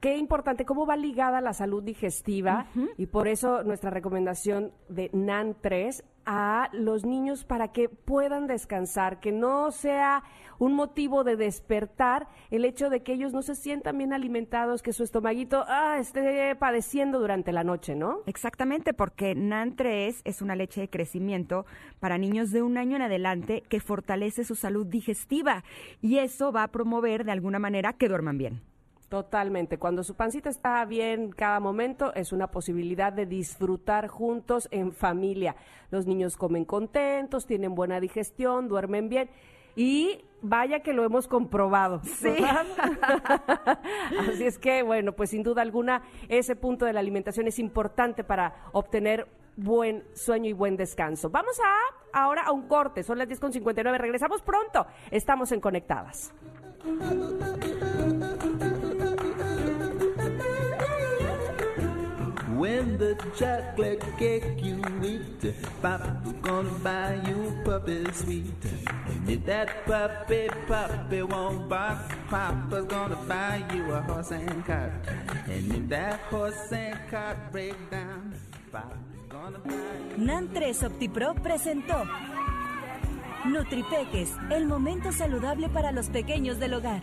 Qué importante, cómo va ligada la salud digestiva y por eso nuestra recomendación de NAN 3 a los niños para que puedan descansar, que no sea un motivo de despertar el hecho de que ellos no se sientan bien alimentados, que su estomaguito ah, esté padeciendo durante la noche, ¿no? Exactamente, porque NAN3 es una leche de crecimiento para niños de un año en adelante que fortalece su salud digestiva y eso va a promover de alguna manera que duerman bien. Totalmente. Cuando su pancita está bien cada momento, es una posibilidad de disfrutar juntos en familia. Los niños comen contentos, tienen buena digestión, duermen bien. Y vaya que lo hemos comprobado. ¿verdad? Así es que, bueno, pues sin duda alguna, ese punto de la alimentación es importante para obtener buen sueño y buen descanso. Vamos a ahora a un corte. Son las 10.59. Regresamos pronto. Estamos en Conectadas. When the chocolate cake you eat, Papa's gonna buy you puppy sweet. And if that puppy puppy won't bark, Papa's gonna buy you a horse and cart. And if that horse and cart break down, Papa's gonna buy you. NAN 3 OptiPro presentó Nutripeques, el momento saludable para los pequeños del hogar.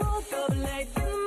woke up late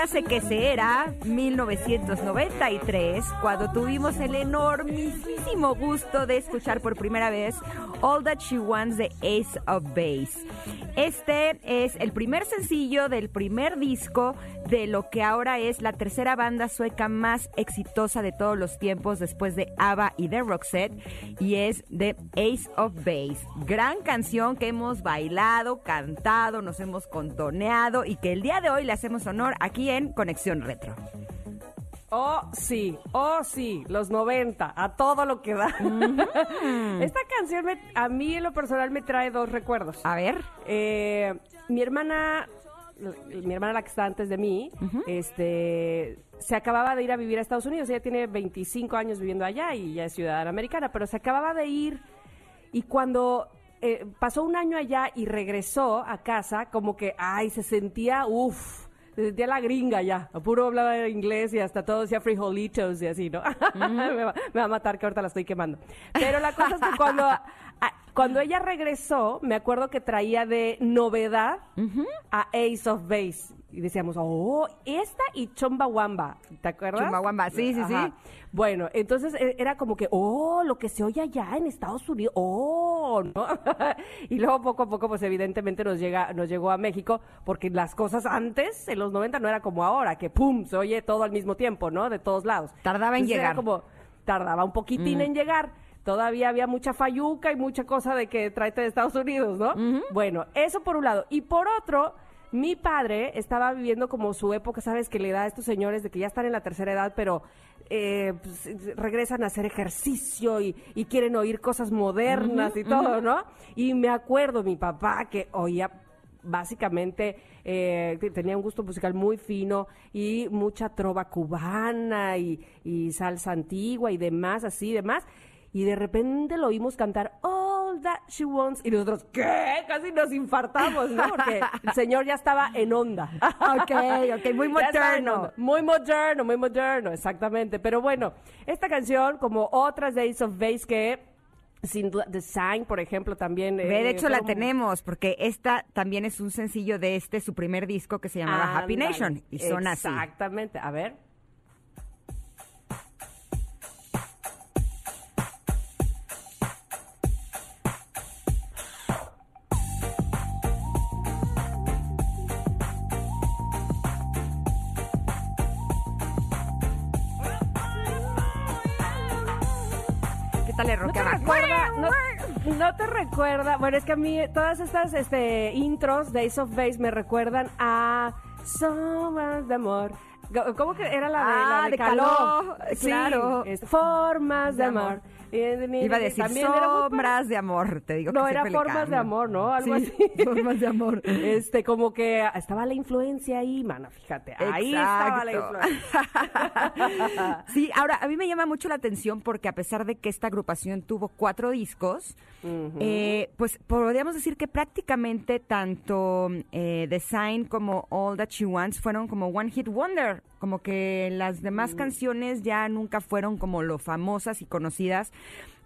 Érase que se era 1993 cuando tuvimos el enormísimo gusto de escuchar por primera vez All That She Wants de Ace of Base. Este es el primer sencillo del primer disco de lo que ahora es la tercera banda sueca más exitosa de todos los tiempos después de ABBA y de Roxette y es de Ace of Base. Gran canción que hemos bailado, cantado, nos hemos contoneado y que el día de hoy le hacemos honor aquí en Conexión Retro. Oh, sí, oh, sí, los 90, a todo lo que da. Esta canción me- a mí en lo personal me trae dos recuerdos. A ver. Eh, mi hermana, mi hermana la que está antes de mí, este, se acababa de ir a vivir a Estados Unidos. Ella tiene 25 años viviendo allá y ya es ciudadana americana, pero se acababa de ir y cuando eh, pasó un año allá y regresó a casa, como que, ay, se sentía, uff, se sentía la gringa ya. Puro hablaba inglés y hasta todo decía frijolitos y así, ¿no? me, va, me va a matar que ahorita la estoy quemando. Pero la cosa es que cuando, cuando ella regresó, me acuerdo que traía de novedad a Ace of Base. Y decíamos, oh, esta y Chumbawamba, ¿te acuerdas? Chumbawamba, sí, sí, sí. Bueno, entonces e- era como que, oh, lo que se oye allá en Estados Unidos, oh, ¿no? y luego poco a poco, pues evidentemente nos llega, nos llegó a México, porque las cosas antes, en los 90, no era como ahora, que pum, se oye todo al mismo tiempo, ¿no? De todos lados. Tardaba en Entonces era llegar. como, tardaba un poquitín Mm. en llegar. Todavía había mucha fayuca y mucha cosa de que tráete de Estados Unidos, ¿no? Bueno, eso por un lado. Y por otro, mi padre estaba viviendo como su época, ¿sabes? Que le da a estos señores de que ya están en la tercera edad, pero eh, pues, regresan a hacer ejercicio y, y quieren oír cosas modernas y todo, ¿no? Y me acuerdo, mi papá, que oía básicamente eh, te- tenía un gusto musical muy fino y mucha trova cubana y, y salsa antigua y demás, así, demás. Y de repente lo oímos cantar All That She Wants. Y nosotros, ¿qué? Casi nos infartamos, ¿no? Porque el señor ya estaba en onda. Ok, ok, muy moderno. Muy moderno, muy moderno, exactamente. Pero bueno, esta canción, como otras de Ace of Base que, sin duda, The Sign, por ejemplo, también. De eh, hecho la tenemos, porque esta también es un sencillo de este, su primer disco que se llamaba Happy Nation. Y son así. Exactamente. A ver. ¿Qué tal le ¿No te recuerda? No, no te recuerda. Bueno, es que a mí todas estas este, intros de Ace of Base me recuerdan a Sombras de Amor. ¿Cómo que era la de, Ah, la de, de Caló? Caló, Sí, claro. formas de De amor. amor. Iba a decir sombras de amor, te digo. No, que era formas de amor, ¿no? Algo Sí, así. formas de amor. Este, como que estaba la influencia ahí, mana, fíjate. Ahí estaba la influencia. Sí, ahora, a mí me llama mucho la atención porque a pesar de que esta agrupación tuvo cuatro discos, eh, pues podríamos decir que prácticamente tanto eh, Design como All That She Wants fueron como One Hit Wonder, como que las demás canciones ya nunca fueron como lo famosas y conocidas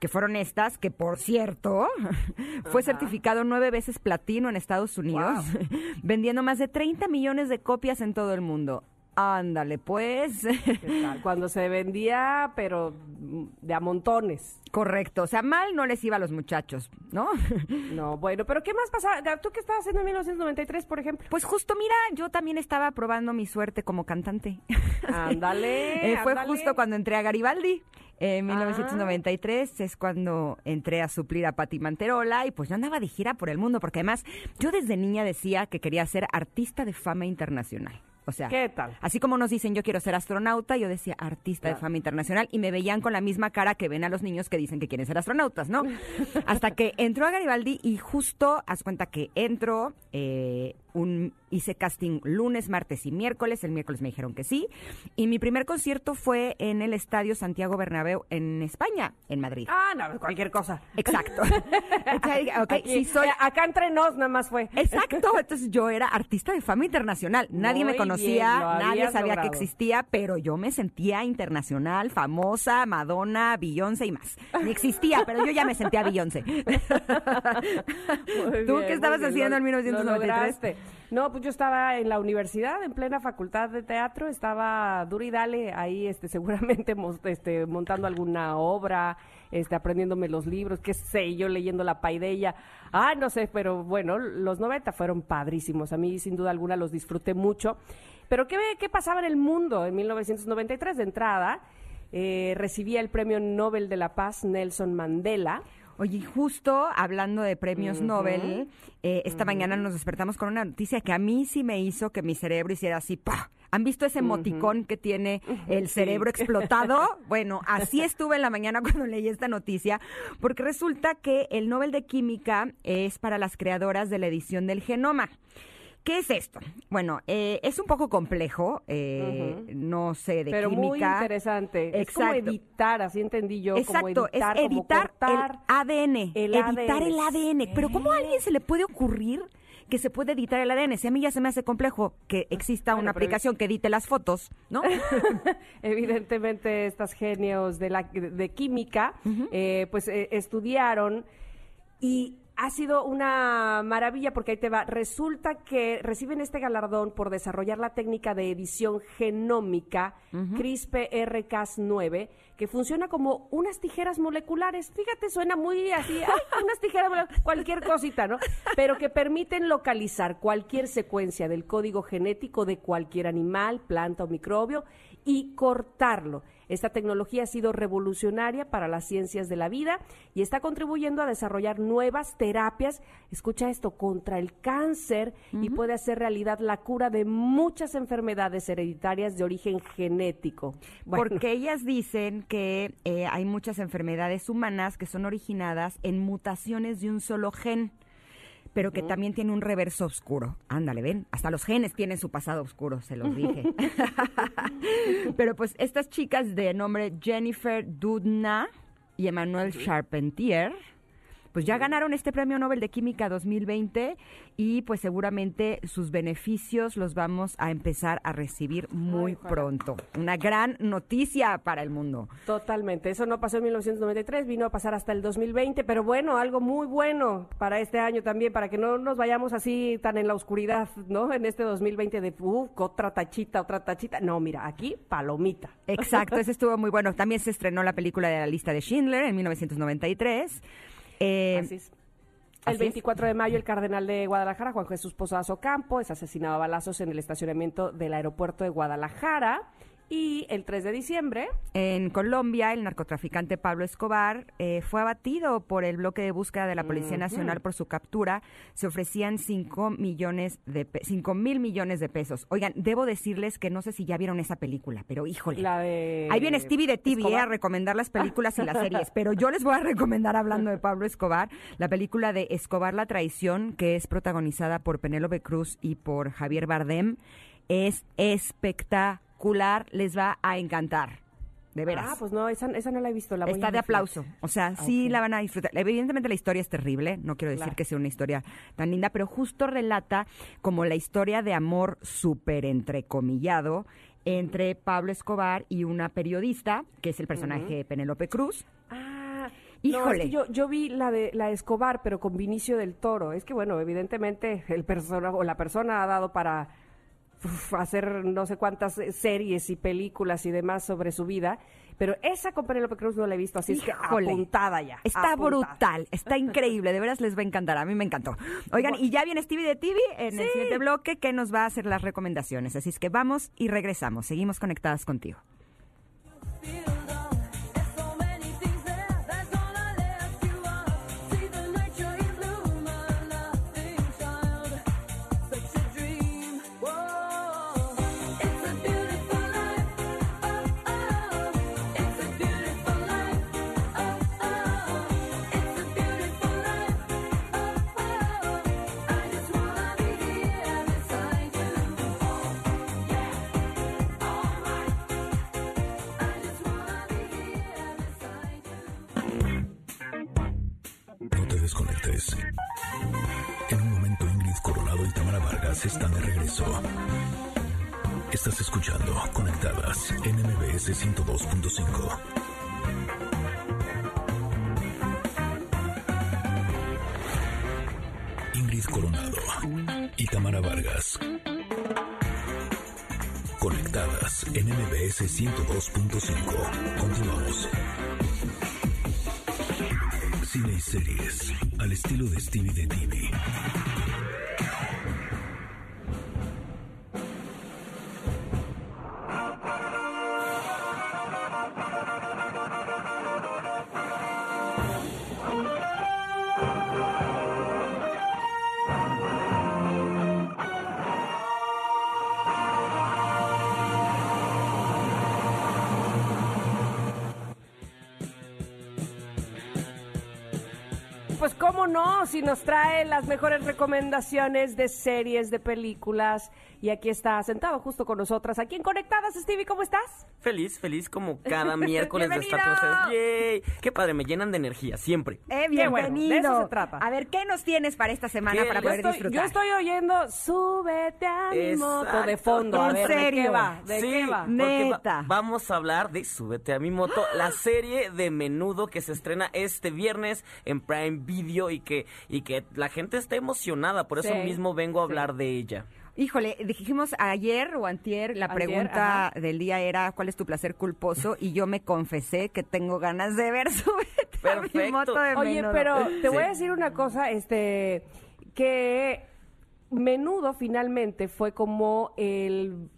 que fueron estas, que por cierto, fue certificado nueve veces platino en Estados Unidos, vendiendo más de 30 millones de copias en todo el mundo. Ándale, pues. ¿Qué tal? Cuando se vendía, pero de a montones. Correcto, o sea, mal no les iba a los muchachos, ¿no? No, bueno, pero ¿qué más pasaba? ¿Tú qué estabas haciendo en 1993, por ejemplo? Pues justo, mira, yo también estaba probando mi suerte como cantante. Ándale, Eh, fue ándale. justo cuando entré a Garibaldi. En Ah. 1993 es cuando entré a suplir a Pati Manterola y pues yo andaba de gira por el mundo porque además yo desde niña decía que quería ser artista de fama internacional. O sea, ¿Qué tal? así como nos dicen yo quiero ser astronauta, yo decía artista de fama internacional y me veían con la misma cara que ven a los niños que dicen que quieren ser astronautas, ¿no? Hasta que entró a Garibaldi y justo, haz cuenta que entro, eh, un, hice casting lunes, martes y miércoles, el miércoles me dijeron que sí, y mi primer concierto fue en el Estadio Santiago Bernabéu en España, en Madrid. Ah, no, cualquier cosa. Exacto. Entonces, ok, Aquí- sí soy- acá entre nos nada más fue. Exacto, entonces yo era artista de fama internacional. Nadie me Muy conocía, bien, nadie sabía que existía, pero yo me sentía internacional, famosa, Madonna, Beyoncé y más. Ni existía, pero yo ya me sentía Beyoncé. ¿Tú bien, qué estabas haciendo lo- en 1993? lo lograste. No, pues yo estaba en la universidad, en plena facultad de teatro, estaba duro y dale ahí, este, seguramente este, montando alguna obra, este, aprendiéndome los libros, qué sé yo, leyendo la paideya. Ah, no sé, pero bueno, los 90 fueron padrísimos. A mí, sin duda alguna, los disfruté mucho. Pero ¿qué, qué pasaba en el mundo en 1993? De entrada, eh, recibía el Premio Nobel de la Paz Nelson Mandela. Oye, justo hablando de premios. Nobel, eh, esta mañana nos despertamos con una noticia que a mí sí me hizo que mi cerebro hiciera así, ¡pah! ¿Han visto ese emoticón que tiene el Sí. cerebro explotado? Bueno, así estuve en la mañana cuando leí esta noticia, porque resulta que el Nobel de Química es para las creadoras de la edición del genoma. ¿Qué es esto? Bueno, eh, es un poco complejo, eh, no sé, de Pero muy química. interesante. Es como Exacto. editar, así entendí yo. Exacto, como editar, es editar el ADN. el editar ADN. el ADN. Pero ¿cómo a alguien se le puede ocurrir que se puede editar el ADN? Si a mí ya se me hace complejo que exista Bueno, una aplicación que edite las fotos, ¿no? Evidentemente, estos genios de, la, de química, eh, pues eh, estudiaron y ha sido una maravilla porque ahí te va. Resulta que reciben este galardón por desarrollar la técnica de edición genómica CRISPR-Cas9, que funciona como unas tijeras moleculares. Fíjate, suena muy así, ay, unas tijeras moleculares, cualquier cosita, ¿no? Pero que permiten localizar cualquier secuencia del código genético de cualquier animal, planta o microbio y cortarlo. Esta tecnología ha sido revolucionaria para las ciencias de la vida y está contribuyendo a desarrollar nuevas terapias, escucha esto, contra el cáncer y puede hacer realidad la cura de muchas enfermedades hereditarias de origen genético. Bueno, Porque ellas dicen que eh, hay muchas enfermedades humanas que son originadas en mutaciones de un solo gen, pero que también tiene un reverso oscuro. Ándale, ven, hasta los genes tienen su pasado oscuro, se los dije. pero pues estas chicas de nombre Jennifer Doudna y Emmanuel Charpentier, pues ya ganaron este Premio Nobel de Química 2020 y pues seguramente sus beneficios los vamos a empezar a recibir muy pronto. Una gran noticia para el mundo. Totalmente. Eso no pasó en 1993, vino a pasar hasta el 2020, pero bueno, algo muy bueno para este año también, para que no nos vayamos así tan en la oscuridad, ¿no? En este 2020 de, uff, otra tachita, otra tachita. No, mira, aquí palomita. Exacto, ese estuvo muy bueno. También se estrenó la película de la lista de Schindler en 1993. Eh, Así es. El así es. 24 de mayo, el cardenal de Guadalajara, Juan Jesús Posadas Ocampo, es asesinado a balazos en el estacionamiento del aeropuerto de Guadalajara. Y el 3 de diciembre, En Colombia, el narcotraficante Pablo Escobar eh, fue abatido por el bloque de búsqueda de la Policía Nacional por su captura. Se ofrecían 5 millones de cinco mil millones de pesos. Oigan, debo decirles que no sé si ya vieron esa película, pero híjole. la de... Ahí viene Stevie de TV eh, a recomendar las películas y las series, pero yo les voy a recomendar, hablando de Pablo Escobar, la película de Escobar la traición, que es protagonizada por Penélope Cruz y por Javier Bardem. Es espectacular, les va a encantar, de veras. Ah, pues no, esa, esa no la he visto. La voy Está a de aplauso. O sea, sí la van a disfrutar. Evidentemente la historia es terrible, no quiero decir Claro. que sea una historia tan linda, pero justo relata como la historia de amor súper entrecomillado entre Pablo Escobar y una periodista, que es el personaje de Penélope Cruz. Ah, Híjole. No, es que yo, yo vi la de la Escobar, pero con Vinicio del Toro. Es que bueno, evidentemente el persona o la persona ha dado para uf, hacer no sé cuántas eh, series y películas y demás sobre su vida, pero esa con Penélope Cruz no la he visto, así es que Híjole. apuntada ya. Está apuntada. brutal, está increíble, de veras les va a encantar, a mí me encantó. Oigan, y ya viene Stevie de TV en el siguiente bloque que nos va a hacer las recomendaciones, así es que vamos y regresamos, seguimos conectadas contigo. Escuchando Conectadas en MBS 102.5. Ingrid Coronado y Tamara Vargas. Conectadas en MBS 102.5. Continuamos. Cine y series al estilo de Stevie de TV. Si nos trae las mejores recomendaciones de series, de películas. Y aquí está sentado justo con nosotras, aquí en Conectadas. Stevie, ¿cómo estás? Feliz, feliz como cada miércoles de Bienvenido. ustedes. ¡Yay! Qué padre, me llenan de energía, siempre. Eh, Qué bueno, de bienvenido. eso se trata. A ver, ¿qué nos tienes para esta semana ¿Qué? para Yo poder Estoy- disfrutar? yo estoy oyendo Súbete a mi Exacto. moto de fondo. A ¿En ver, ¿de qué va? ¿De sí, qué va? Neta. vamos a hablar de Súbete a mi moto, la serie de menudo que se estrena este viernes en Prime Video y que, y que la gente está emocionada, por eso Sí, mismo vengo a sí. hablar de ella. Híjole, dijimos ayer o antier, la Antier, pregunta ajá. del día era ¿cuál es tu placer culposo? Y yo me confesé que tengo ganas de ver a mi moto de Oye, menudo. pero te voy a decir una cosa, este, que menudo finalmente fue como el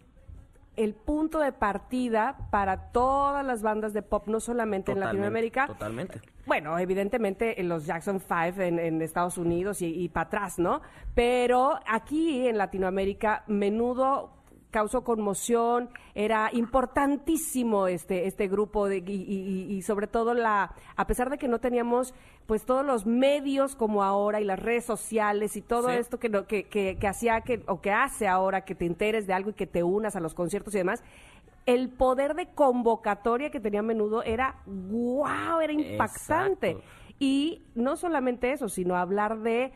el punto de partida para todas las bandas de pop, no solamente en Latinoamérica. Totalmente. Bueno, evidentemente en los Jackson Five en, en Estados Unidos y, y para atrás, ¿no? Pero aquí en Latinoamérica, menudo causó conmoción, era importantísimo este este grupo de, y, y- y sobre todo la a pesar de que no teníamos pues todos los medios como ahora y las redes sociales y todo Sí. esto que, que, que, que hacía que o que hace ahora que te enteres de algo y que te unas a los conciertos y demás el poder de convocatoria que tenía a menudo era wow, era impactante. Exacto. Y no solamente eso, sino hablar de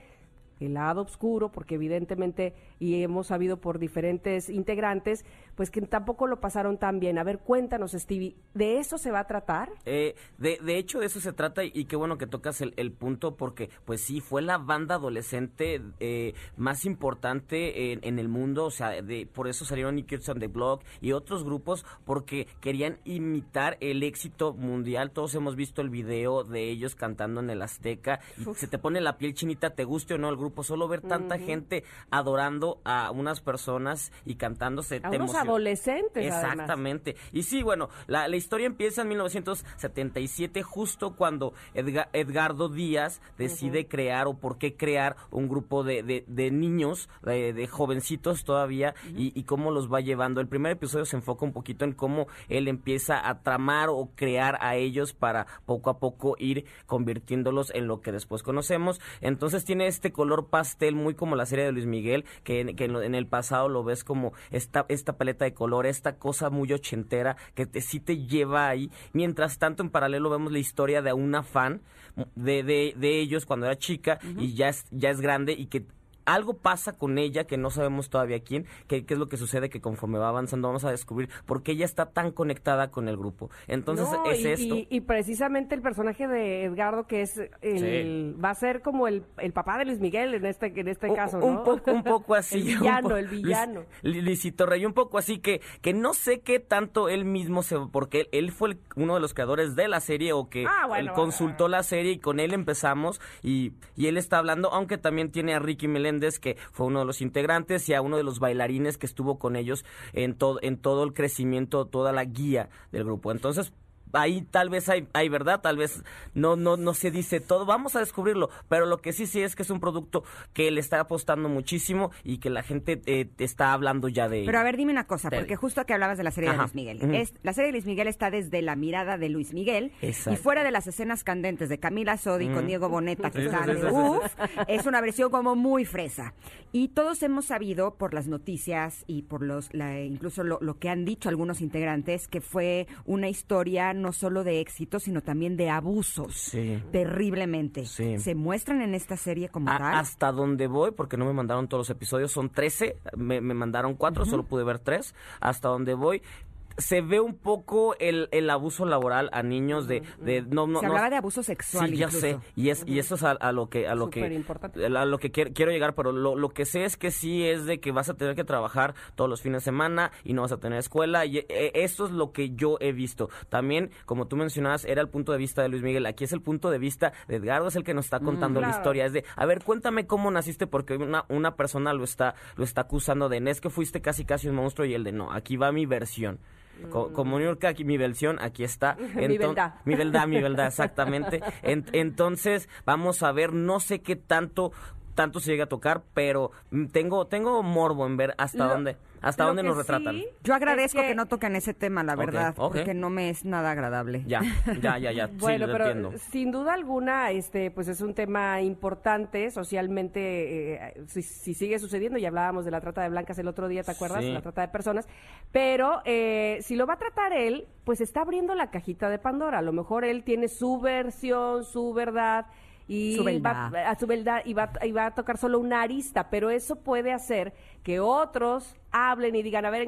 el lado oscuro, porque evidentemente, y hemos sabido por diferentes integrantes, pues que tampoco lo pasaron tan bien. A ver, cuéntanos, Stevie, ¿de eso se va a tratar? Eh, de, de hecho, de eso se trata y, y qué bueno que tocas el, el punto porque, pues sí, fue la banda adolescente eh, más importante en, en el mundo, o sea, de, por eso salieron New Kids on the Block y otros grupos porque querían imitar el éxito mundial. Todos hemos visto el video de ellos cantando en el Azteca y se te pone la piel chinita, te guste o no el grupo, solo ver tanta gente adorando a unas personas y cantándose. A te unos adolescentes, además. Exactamente. Y sí, bueno, la, la historia empieza en 1977, justo cuando Edga- Edgardo Díaz decide crear o por qué crear un grupo de, de- de niños, de, de jovencitos todavía, y, y cómo los va llevando. El primer episodio se enfoca un poquito en cómo él empieza a tramar o crear a ellos para poco a poco ir convirtiéndolos en lo que después conocemos. Entonces tiene este color pastel muy como la serie de Luis Miguel, que, en- que en, el pasado lo ves como esta, esta paleta de color, esta cosa muy ochentera que te, sí te lleva ahí. Mientras tanto, en paralelo vemos la historia de una fan de, de, de ellos cuando era chica y ya es, ya es grande y que algo pasa con ella que no sabemos todavía quién, qué, es lo que sucede que conforme va avanzando vamos a descubrir por qué ella está tan conectada con el grupo. Entonces No, es y, esto. y- y precisamente el personaje de Edgardo, que es el, va a ser como el, el papá de Luis Miguel en este, en este Un- caso, un, ¿no? poco, un poco así. El un villano, po- el villano. Luis- Luisito Rey, un poco así que, que no sé qué tanto él mismo se... Porque él, fue el- uno de los creadores de la serie o que Ah, bueno, él bueno, consultó la serie y con él empezamos y, y él está hablando, aunque también tiene a Ricky Meléndez que fue uno de los integrantes y a uno de los bailarines que estuvo con ellos en, todo en todo el crecimiento, toda la guía del grupo. Entonces... Ahí tal vez hay, hay verdad, tal vez no, no, no se dice todo, vamos a descubrirlo, pero lo que sí sí es que es un producto que le está apostando muchísimo y que la gente eh, te está hablando ya de Pero a ver, dime una cosa, porque justo que hablabas de la serie Ajá. de Luis Miguel. Es- la serie de Luis Miguel está desde la mirada de Luis Miguel Exacto. y fuera de las escenas candentes de Camila Sodi con. Diego Boneta, que Sí, están es una versión como muy fresa. Y todos hemos sabido por las noticias y por los, la- incluso lo, lo que han dicho algunos integrantes, que fue una historia no solo de éxito, sino también de abusos. Sí. Terriblemente. Sí. ¿Se muestran en esta serie como A- tal? hasta donde voy, porque no me mandaron todos los episodios, son 13, me, me mandaron cuatro, solo pude ver tres. Hasta donde voy, se ve un poco el, el abuso laboral a niños de... de no, no, Se no- hablaba de abuso sexual Sí, ya sé. Y, es, y eso es a, a lo que... A lo que, Superimportante. a lo que quiero, quiero llegar, pero lo, lo que sé es que sí es de que vas a tener que trabajar todos los fines de semana y no vas a tener escuela. Y eh, esto es lo que yo he visto. También, como tú mencionabas, era el punto de vista de Luis Miguel. Aquí es el punto de vista de Edgardo, es el que nos está contando la claro. historia. Es de, a ver, cuéntame cómo naciste, porque una, una persona lo está, lo está acusando de, es que fuiste casi casi un monstruo y el de, no, aquí va mi versión. Co- Como New York, aquí mi versión, aquí está. Mi verdad. Mi verdad, mi verdad, exactamente. En- entonces, vamos a ver, no sé qué tanto tanto se llega a tocar, pero mm, tengo tengo morbo en ver hasta Lo- dónde hasta dónde nos retratan. sí- Yo agradezco Es que... que- no toquen ese tema, la verdad, ok. porque no me es nada agradable. Ya, ya, ya, ya. Bueno, sí, lo pero entiendo. sin duda alguna, este, pues es un tema importante socialmente, eh, si, si sigue sucediendo, y hablábamos de la trata de blancas el otro día, ¿te acuerdas? Sí. La trata de personas, pero eh, si lo va a tratar él, pues está abriendo la cajita de Pandora, a lo mejor él tiene su versión, su verdad, y Su va a su verdad y va, y va a tocar solo una arista, pero eso puede hacer que otros hablen y digan, a ver,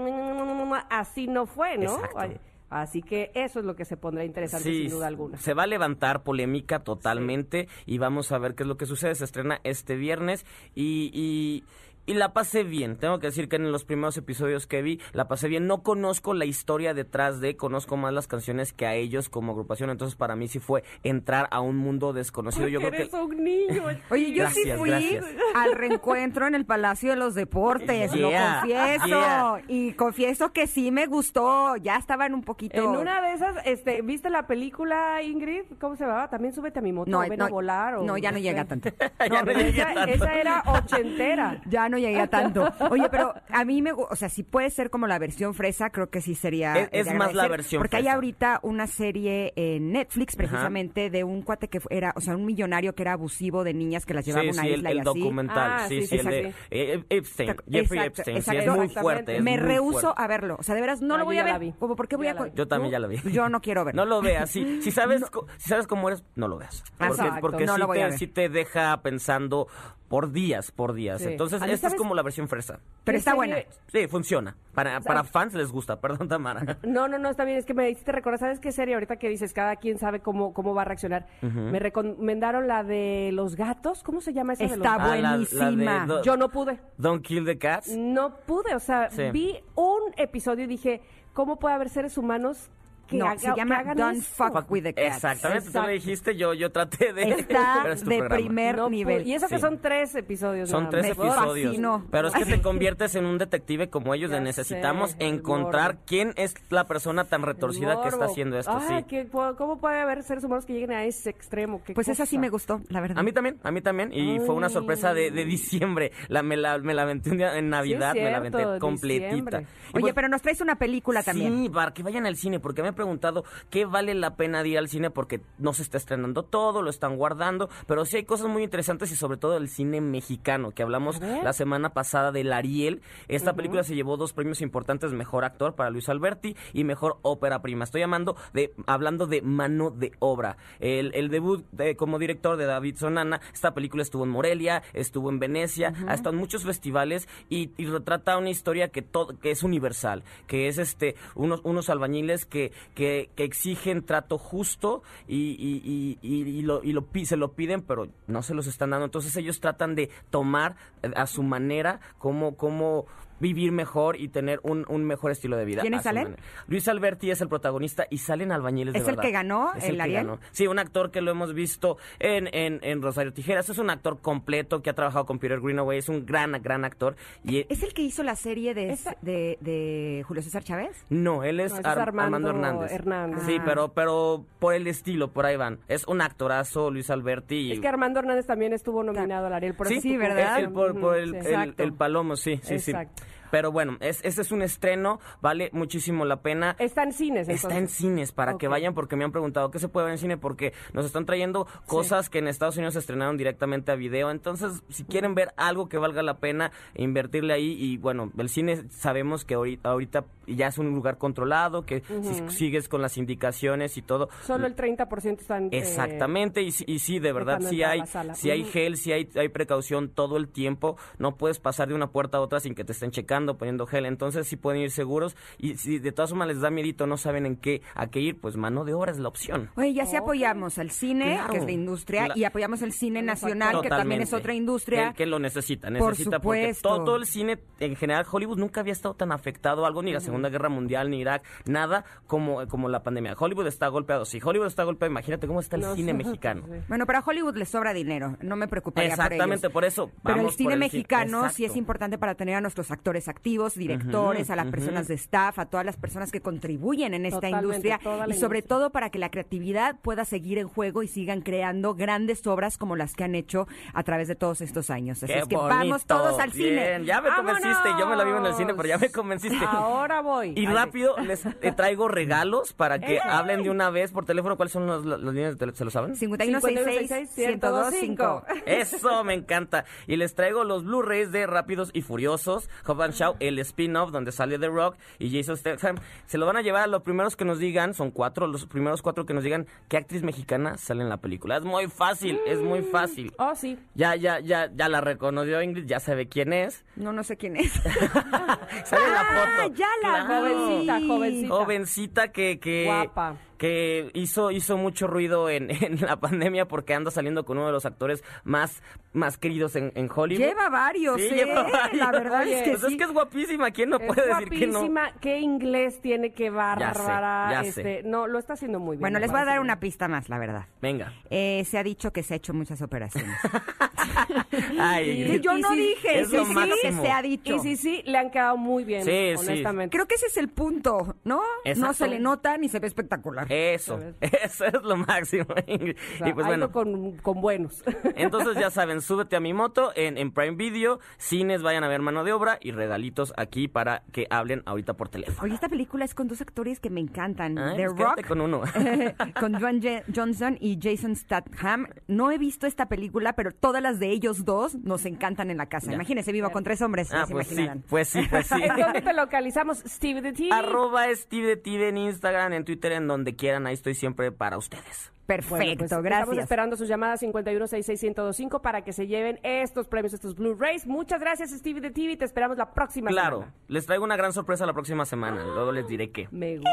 así no fue, ¿no? Exacto. Así que eso es lo que se pondrá interesante sin duda alguna. Se va a levantar polémica totalmente y vamos a ver qué es lo que sucede. Se estrena este viernes y, y, y la pasé bien. Tengo que decir que en los primeros episodios que vi la pasé bien. No conozco la historia detrás de, conozco más las canciones que a ellos como agrupación. Entonces para mí sí fue entrar a un mundo desconocido. Yo creo que... eres un niño. Oye, yo sí Gracias, fui gracias. al reencuentro en el Palacio de los Deportes, Yeah, lo confieso. yeah. Y confieso que sí me gustó. Ya estaban un poquito. En una de esas, este, ¿viste la película, Ingrid? ¿Cómo se llamaba? También súbete a mi moto, No, ven no, a volar. O no, ya no llega tanto. Ya No, no pero llegué esa, tanto. esa era ochentera. Ya no llegué a tanto. Oye, pero a mí me, gu- o sea, si puede ser como la versión fresa, creo que sí sería. Es- es más la versión Porque hay fresa. ahorita una serie en Netflix, precisamente, de un cuate que era, o sea, un millonario que era abusivo de niñas que las llevaba a Sí, una sí, el, isla y el así. documental, Ah, sí, sí, el de sí. eh, Epstein, Exacto, Jeffrey exacto, Epstein, sí, es exacto. muy fuerte, es me muy rehuso fuerte. a verlo. O sea, de veras, no Ah, lo voy a ver. Como, ¿por qué voy Ya a.? Yo también ya la vi. Yo no quiero verlo. No lo veas, si, si sabes co- si sabes cómo eres, no lo veas. Porque, Exacto. porque No lo a te, ver. sí te deja pensando por días, por días. Sí. Entonces, A es como la versión fresa. Pero ¿Qué está buena. Sí, funciona. Para, para fans les gusta, perdón, Tamara. No, no, no, está bien. Es que me hiciste recordar, ¿sabes qué serie? Ahorita que dices, cada quien sabe cómo, cómo va a reaccionar. Me recomendaron la de los gatos. ¿Cómo se llama esa de los Está gatos? Ah, la- la de buenísima. do- Yo no pude. Don't kill the cats. No pude. O sea, Sí. vi un episodio y dije, ¿cómo puede haber seres humanos que, No, haga- se que llama hagan Don't eso? Fuck with the Cats. Exactamente, tú me dijiste, yo, yo traté de... Está es de programa. primer No nivel. Y eso que son tres episodios. Son tres. Me episodios. fascinó. Pero es que te conviertes en un detective como ellos, de necesitamos sé, encontrar quién es la persona tan retorcida que está haciendo esto. Ay, sí. que- ¿Cómo puede haber seres humanos que lleguen a ese extremo? Qué Pues esa sí me gustó, la verdad. A mí también, a mí también. Y fue una sorpresa de, de diciembre. La, me, la, me la aventé un día en Navidad, me la aventé completita. Oye, pues, pero nos traes una película también. Sí, para que vayan al cine, porque me preguntado qué vale la pena de ir al cine, porque no se está estrenando todo, lo están guardando, pero sí hay cosas muy interesantes y sobre todo el cine mexicano, que hablamos la semana pasada del Ariel. Esta película se llevó dos premios importantes, Mejor Actor para Luis Alberti y Mejor Ópera Prima. Estoy llamando de, hablando de mano de obra. El, el debut de- como director de David Sonana, esta película estuvo en Morelia, estuvo en Venecia, ha estado en muchos festivales y, y retrata una historia que, todo, que es universal, que es este unos, unos albañiles que, que, que exigen trato justo y, y, y, lo, y lo se lo piden, pero no se los están dando. Entonces ellos tratan de tomar eh, a su manera cómo, cómo vivir mejor y tener un, un mejor estilo de vida. ¿Quiénes salen? manera. Luis Alberti es el protagonista y salen albañiles de ¿Es el verdad. que ganó Es el que Ariel? ganó. Sí, un actor que lo hemos visto en, en, en Rosario Tijeras. Es un actor completo que ha trabajado con Peter Greenaway. Es un gran, gran actor. Y ¿Es el que hizo la serie de, de, de Julio César Chávez? no, él es, No, ese es Ar- Armando Armando Hernández. Hernández. Sí, Ah. pero, pero por el estilo, por ahí van. Es un actorazo, Luis Alberti. y- Es que Armando Hernández también estuvo nominado al Ariel. Por sí, eso sí, ¿verdad? el- por, por el, el- sí. el palomo, sí, sí, Exacto. sí. Pero bueno, es, este es un estreno, vale muchísimo la pena. Está en cines, Está en entonces. cines para que vayan porque me han preguntado qué se puede ver en cine porque nos están trayendo cosas que en Estados Unidos se estrenaron directamente a video. Entonces, si quieren ver algo que valga la pena, invertirle ahí y bueno, el cine sabemos que ahorita, ahorita ya es un lugar controlado, que si sigues con las indicaciones y todo. Solo el 30% están... eh, Exactamente, y, sí- y sí, de verdad, sí a hay, sí hay gel, sí hay, hay precaución todo el tiempo. No puedes pasar de una puerta a otra sin que te estén checando, poniendo gel. Entonces sí pueden ir seguros. Y si de todas formas les da miedito, no saben en qué, a qué ir, pues mano de obra es la opción. Oye, ya si apoyamos al cine, Claro. que es la industria, Cla- y apoyamos el cine nacional, que también es Totalmente. otra industria. Que, que lo necesita, Por necesita porque supuesto. todo, todo el cine, en general, Hollywood nunca había estado tan afectado, algo ni la Segunda Guerra Mundial, ni Irak, nada como, como la pandemia. Hollywood está golpeado. Si Hollywood está golpeado, imagínate cómo está el No, cine sí. mexicano. Bueno, pero a Hollywood le sobra dinero, no me preocuparía Exactamente, por ellos. por eso. Pero el vamos cine por mexicano sí es importante para tener a nuestros actores activos, directores, a las personas de staff, a todas las personas que contribuyen en esta Totalmente, industria y sobre industria. todo para que la creatividad pueda seguir en juego y sigan creando grandes obras como las que han hecho a través de todos estos años. Así Qué es que bonito. vamos todos al cine. Ya me convenciste, yo me la vivo en el cine, pero ya me convenciste. Ahora voy. Y rápido les eh, traigo regalos para que ¡Ey! hablen de una vez por teléfono. ¿Cuáles son los, los líneas de teléfono? ¿Se lo saben? 5166-1025. Eso me encanta. Y les traigo los Blu-rays de Rápidos y Furiosos, Hobbs and El spin-off donde sale The Rock y Jason Statham. Se lo van a llevar a los primeros que nos digan, son cuatro, los primeros cuatro que nos digan qué actriz mexicana sale en la película. Es muy fácil, es muy fácil. Oh, sí. Ya, ya, ya, ya la reconoció Ingrid, ya sabe quién es. No, no sé quién es. Sale en la foto. ya la Claro. Jovencita, jovencita. Jovencita que, que, Guapa. Que hizo, hizo mucho ruido en, en la pandemia porque anda saliendo con uno de los actores más, más queridos en, en Hollywood. Lleva varios, Sí, ¿eh? lleva varios. La verdad es que Pues sí. es que es guapísima, ¿quién no Es puede decir que no? guapísima. ¿Qué inglés tiene? Ya sé, bárbara. ya este, sé. No, lo está haciendo muy bien. Bueno, les voy a dar una pista más, la verdad. Venga. Eh, se ha dicho que se ha hecho muchas operaciones. Ay, Que yo Y no dije, es que lo sí, máximo. que se ha dicho. Y sí, sí, le han quedado muy bien, Sí, sí. honestamente. Creo que ese es el punto, ¿no? No se le nota ni se ve espectacular. Eso, eso es lo máximo. Ingrid. O sea, y pues bueno, con, con buenos. Entonces ya saben, súbete a mi moto en, en Prime Video, cines vayan a ver mano de obra y regalitos aquí para que hablen ahorita por teléfono. Oye, esta película es con dos actores que me encantan. Ay, The pues Rock, con uno. con Dwayne Johnson y Jason Statham. No he visto esta película, pero todas las de ellos dos nos encantan en la casa. Ya. Imagínense, vivo con tres hombres, Ah, se pues sí, pues sí, pues sí. ¿En dónde te localizamos? Steve the TV. Arroba Steve de TV en Instagram, en Twitter, en donde quieran. Ahí estoy siempre para ustedes. Perfecto, Bueno, pues, Estamos gracias. esperando sus llamadas 5166125 para que se lleven estos premios, estos Blu-rays. Muchas gracias, Steve de TV. Te esperamos la próxima Claro, semana. les traigo una gran sorpresa la próxima semana. Luego les diré qué. Me gusta.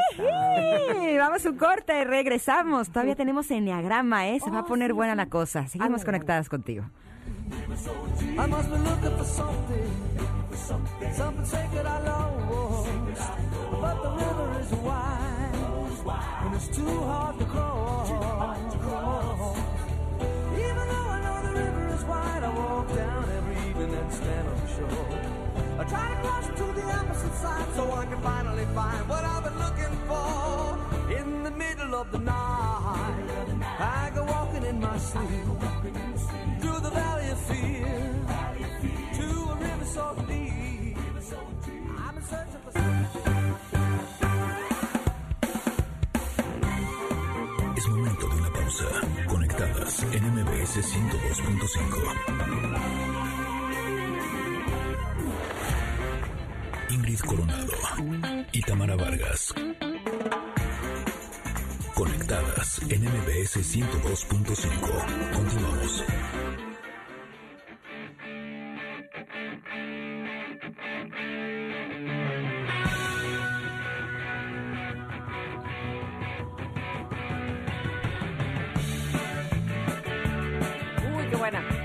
Vamos a un corte, regresamos. Todavía tenemos enneagrama, ¿eh? Se va a poner buena la cosa. Seguimos conectadas contigo. I must be looking for something, something sacred I lost. But the river is wide, and it's too hard to cross. Even though I know the river is wide, I walk down every evening and stand on shore. I try to cross to the opposite side so I can finally find what I've been looking for. In the middle of the night, I go walking in my sleep the valley of fear to of Es momento de una pausa. Conectadas en MBS 102.5. Ingrid Coronado y Tamara Vargas. Conectadas en MBS 102.5. Continuamos. Uy, qué buena.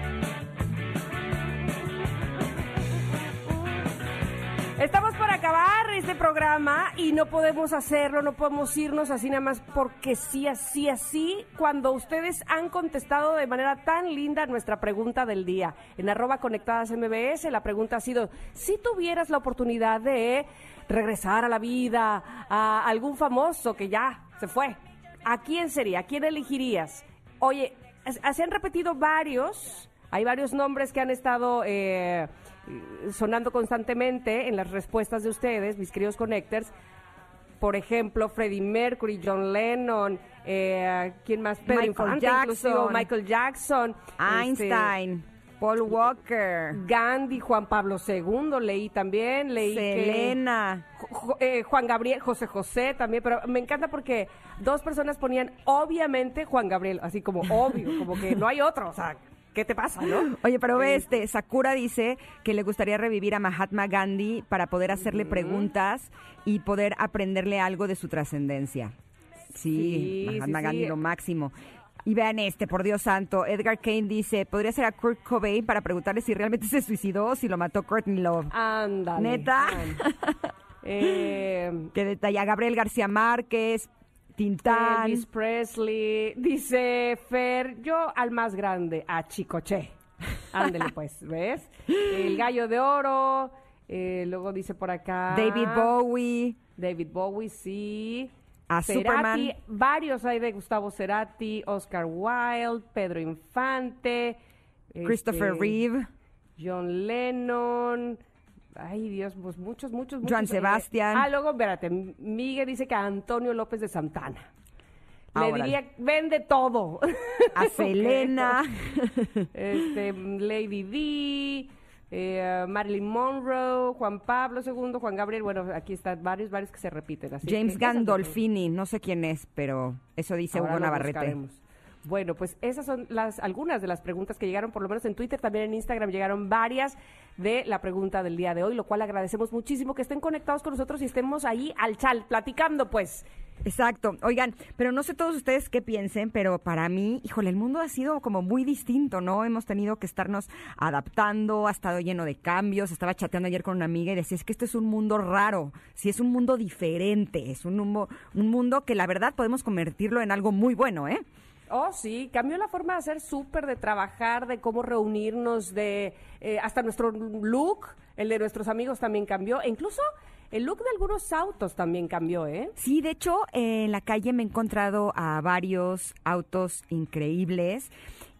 Y no podemos hacerlo, no podemos irnos así nada más porque sí, así, así, cuando ustedes han contestado de manera tan linda nuestra pregunta del día. En arroba conectadas MBS, la pregunta ha sido, si tuvieras la oportunidad de regresar a la vida a algún famoso que ya se fue, ¿a quién sería? ¿A quién elegirías? Oye, se han repetido varios, hay varios nombres que han estado eh, sonando constantemente en las respuestas de ustedes, mis queridos connectors. Por ejemplo, Freddie Mercury, John Lennon, eh, ¿quién más? Pedro Michael Infante, Jackson. inclusive, Michael Jackson. Einstein, Paul Walker, este, Gandhi, Juan Pablo II, leí también, leí que- Selena. Jo- eh, Juan Gabriel, José José también, pero me encanta porque dos personas ponían obviamente Juan Gabriel, así como obvio, como que no hay otro, o sea, ¿qué te pasa, no? Oye, pero ve este, Sakura dice que le gustaría revivir a Mahatma Gandhi para poder hacerle preguntas y poder aprenderle algo de su trascendencia. Sí, Sí, Mahatma sí, Gandhi sí. lo máximo. Y vean este, por Dios santo, Edgar Kane dice, podría ser a Kurt Cobain para preguntarle si realmente se suicidó o si lo mató Courtney Love. Ándale. Neta. ándale. Eh, Que detalla Gabriel García Márquez, Tintán. Elvis Presley, dice Fer, yo al más grande, a Chicoche. Ándele pues, ¿ves? El gallo de oro, eh, luego dice por acá... David Bowie. David Bowie, sí. A Cerati, Superman. varios hay de Gustavo Cerati, Oscar Wilde, Pedro Infante, Christopher este, Reeve. John Lennon. Ay, Dios, pues muchos, muchos, muchos. Joan Sebastián. Ah, luego, espérate, Miguel dice que a Antonio López de Santana. Le Ahora. diría, vende todo. A. Selena. Este, Lady D, eh, Marilyn Monroe, Juan Pablo II, Juan Gabriel. Bueno, aquí están varios, varios que se repiten. Así James que Gandolfini, no sé quién es, pero eso dice Ahora Hugo Navarrete. buscaremos. Bueno, pues esas son las algunas de las preguntas que llegaron, por lo menos en Twitter, también en Instagram llegaron varias de la pregunta del día de hoy, lo cual agradecemos muchísimo que estén conectados con nosotros y estemos ahí al chal, platicando, pues. Exacto. Oigan, pero no sé todos ustedes qué piensen, pero para mí, híjole, el mundo ha sido como muy distinto, ¿no? Hemos tenido que estarnos adaptando, ha estado lleno de cambios. Estaba chateando ayer con una amiga y decía, es que este es un mundo raro, sí es un mundo diferente, es un, un mundo que la verdad podemos convertirlo en algo muy bueno, ¿eh? Oh, sí, cambió la forma de hacer súper, de trabajar, de cómo reunirnos, de eh, hasta nuestro look, el de nuestros amigos también cambió, e incluso el look de algunos autos también cambió, ¿eh? Sí, de hecho, en la calle me he encontrado a varios autos increíbles,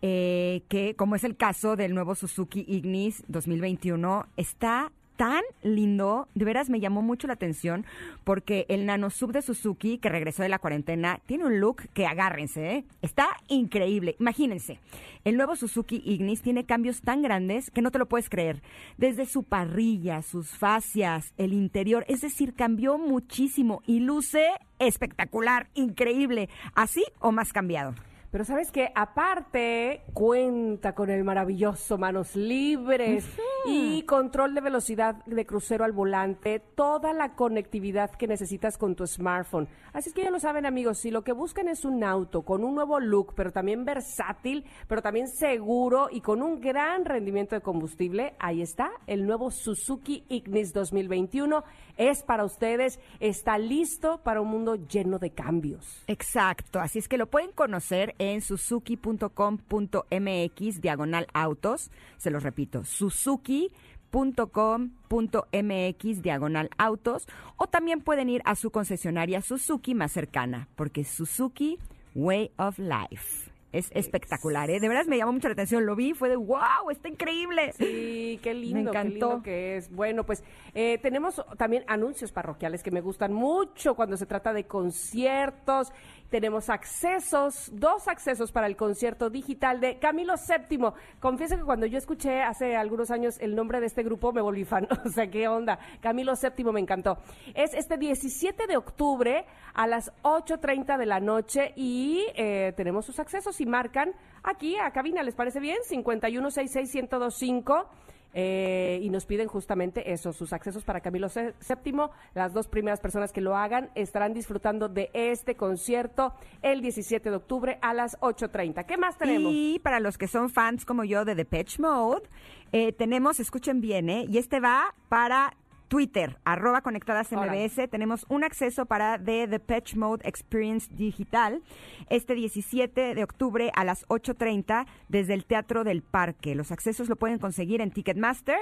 eh, que como es el caso del nuevo Suzuki Ignis 2021, está tan lindo, de veras me llamó mucho la atención, porque el Nano Sub de Suzuki, que regresó de la cuarentena, tiene un look que agárrense, ¿eh? está increíble. Imagínense, el nuevo Suzuki Ignis tiene cambios tan grandes que no te lo puedes creer. Desde su parrilla, sus fascias, el interior, es decir, cambió muchísimo y luce espectacular, increíble, así o más cambiado. Pero sabes que aparte cuenta con el maravilloso manos libres y control de velocidad de crucero al volante, toda la conectividad que necesitas con tu smartphone. Así es que ya lo saben amigos, si lo que buscan es un auto con un nuevo look, pero también versátil, pero también seguro y con un gran rendimiento de combustible, ahí está el nuevo Suzuki Ignis 2021. Es para ustedes, está listo para un mundo lleno de cambios. Exacto, así es que lo pueden conocer en suzuki.com.mx diagonal autos, se los repito, suzuki.com.mx diagonal autos o también pueden ir a su concesionaria Suzuki más cercana, porque Suzuki Way of Life. Es espectacular, ¿eh? De verdad me llamó mucho la atención. Lo vi, fue de wow, está increíble. Sí, qué lindo, Me qué encantó. lindo que es. Bueno, pues eh, tenemos también anuncios parroquiales que me gustan mucho cuando se trata de conciertos. Tenemos accesos, dos accesos para el concierto digital de Camilo VII. Confieso que cuando yo escuché hace algunos años el nombre de este grupo me volví fan. O sea, qué onda. Camilo VII me encantó. Es este 17 de octubre a las 8.30 de la noche y eh, tenemos sus accesos y marcan aquí a cabina. ¿Les parece bien? 51661025. Eh, y nos piden justamente eso, sus accesos para Camilo VII. Las dos primeras personas que lo hagan estarán disfrutando de este concierto el 17 de octubre a las 8.30. ¿Qué más tenemos? Y para los que son fans como yo de Depeche Mode, eh, tenemos, escuchen bien, ¿eh? Y este va para Twitter, arroba conectadas. MBS. Tenemos un acceso para The Depeche Mode Experience Digital este 17 de octubre a las 8.30 desde el Teatro del Parque. Los accesos lo pueden conseguir en Ticketmaster.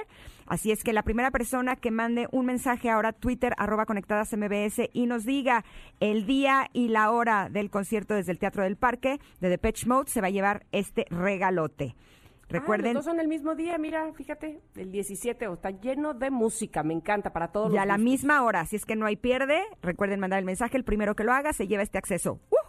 Así es que la primera persona que mande un mensaje ahora a Twitter, arroba conectadas MBS, y nos diga el día y la hora del concierto desde el Teatro del Parque de Depeche Mode, se va a llevar este regalote. Recuerden, Ah, los dos son el mismo día, mira, fíjate, el 17, o está lleno de música, me encanta para todos y los a la gustos. misma hora, si es que no hay pierde, recuerden mandar el mensaje, el primero que lo haga se lleva este acceso. ¡Woohoo!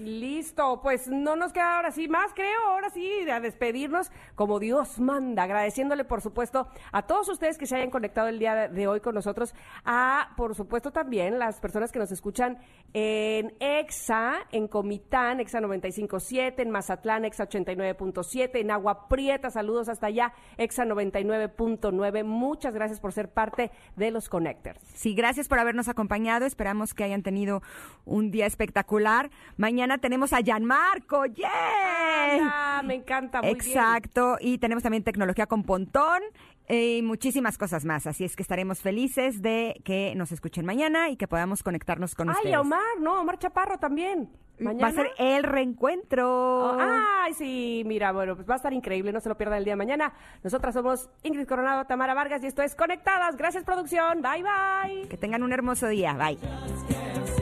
Listo, pues no nos queda ahora sí más, creo, ahora sí, a despedirnos como Dios manda, agradeciéndole por supuesto a todos ustedes que se hayan conectado el día de hoy con nosotros, a por supuesto también las personas que nos escuchan en EXA, en Comitán, EXA 95.7, en Mazatlán, EXA 89.7, en Agua Prieta, saludos hasta allá, EXA 99.9, muchas gracias por ser parte de los Connectors. Sí, gracias por habernos acompañado. Esperamos que hayan tenido un día espectacular. Mañana tenemos a Gianmarco. ¡Yay! Anda, me encanta, muy bien. Exacto. Y tenemos también tecnología con Pontón eh, y muchísimas cosas más. Así es que estaremos felices de que nos escuchen mañana y que podamos conectarnos con Ay, ustedes. a Omar, no, Omar Chaparro también. Va a ser el reencuentro. Oh, ay, sí, mira, bueno, pues va a estar increíble, no se lo pierdan el día de mañana. Nosotras somos Ingrid Coronado, Tamara Vargas y esto es Conectadas. Gracias, producción. Bye, bye. Que tengan un hermoso día. Bye.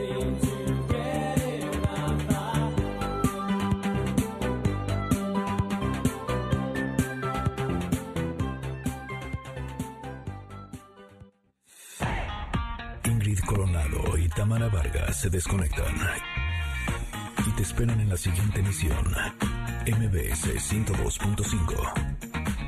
Ingrid Coronado y Tamara Vargas se desconectan y te esperan en la siguiente emisión. MBS 102.5.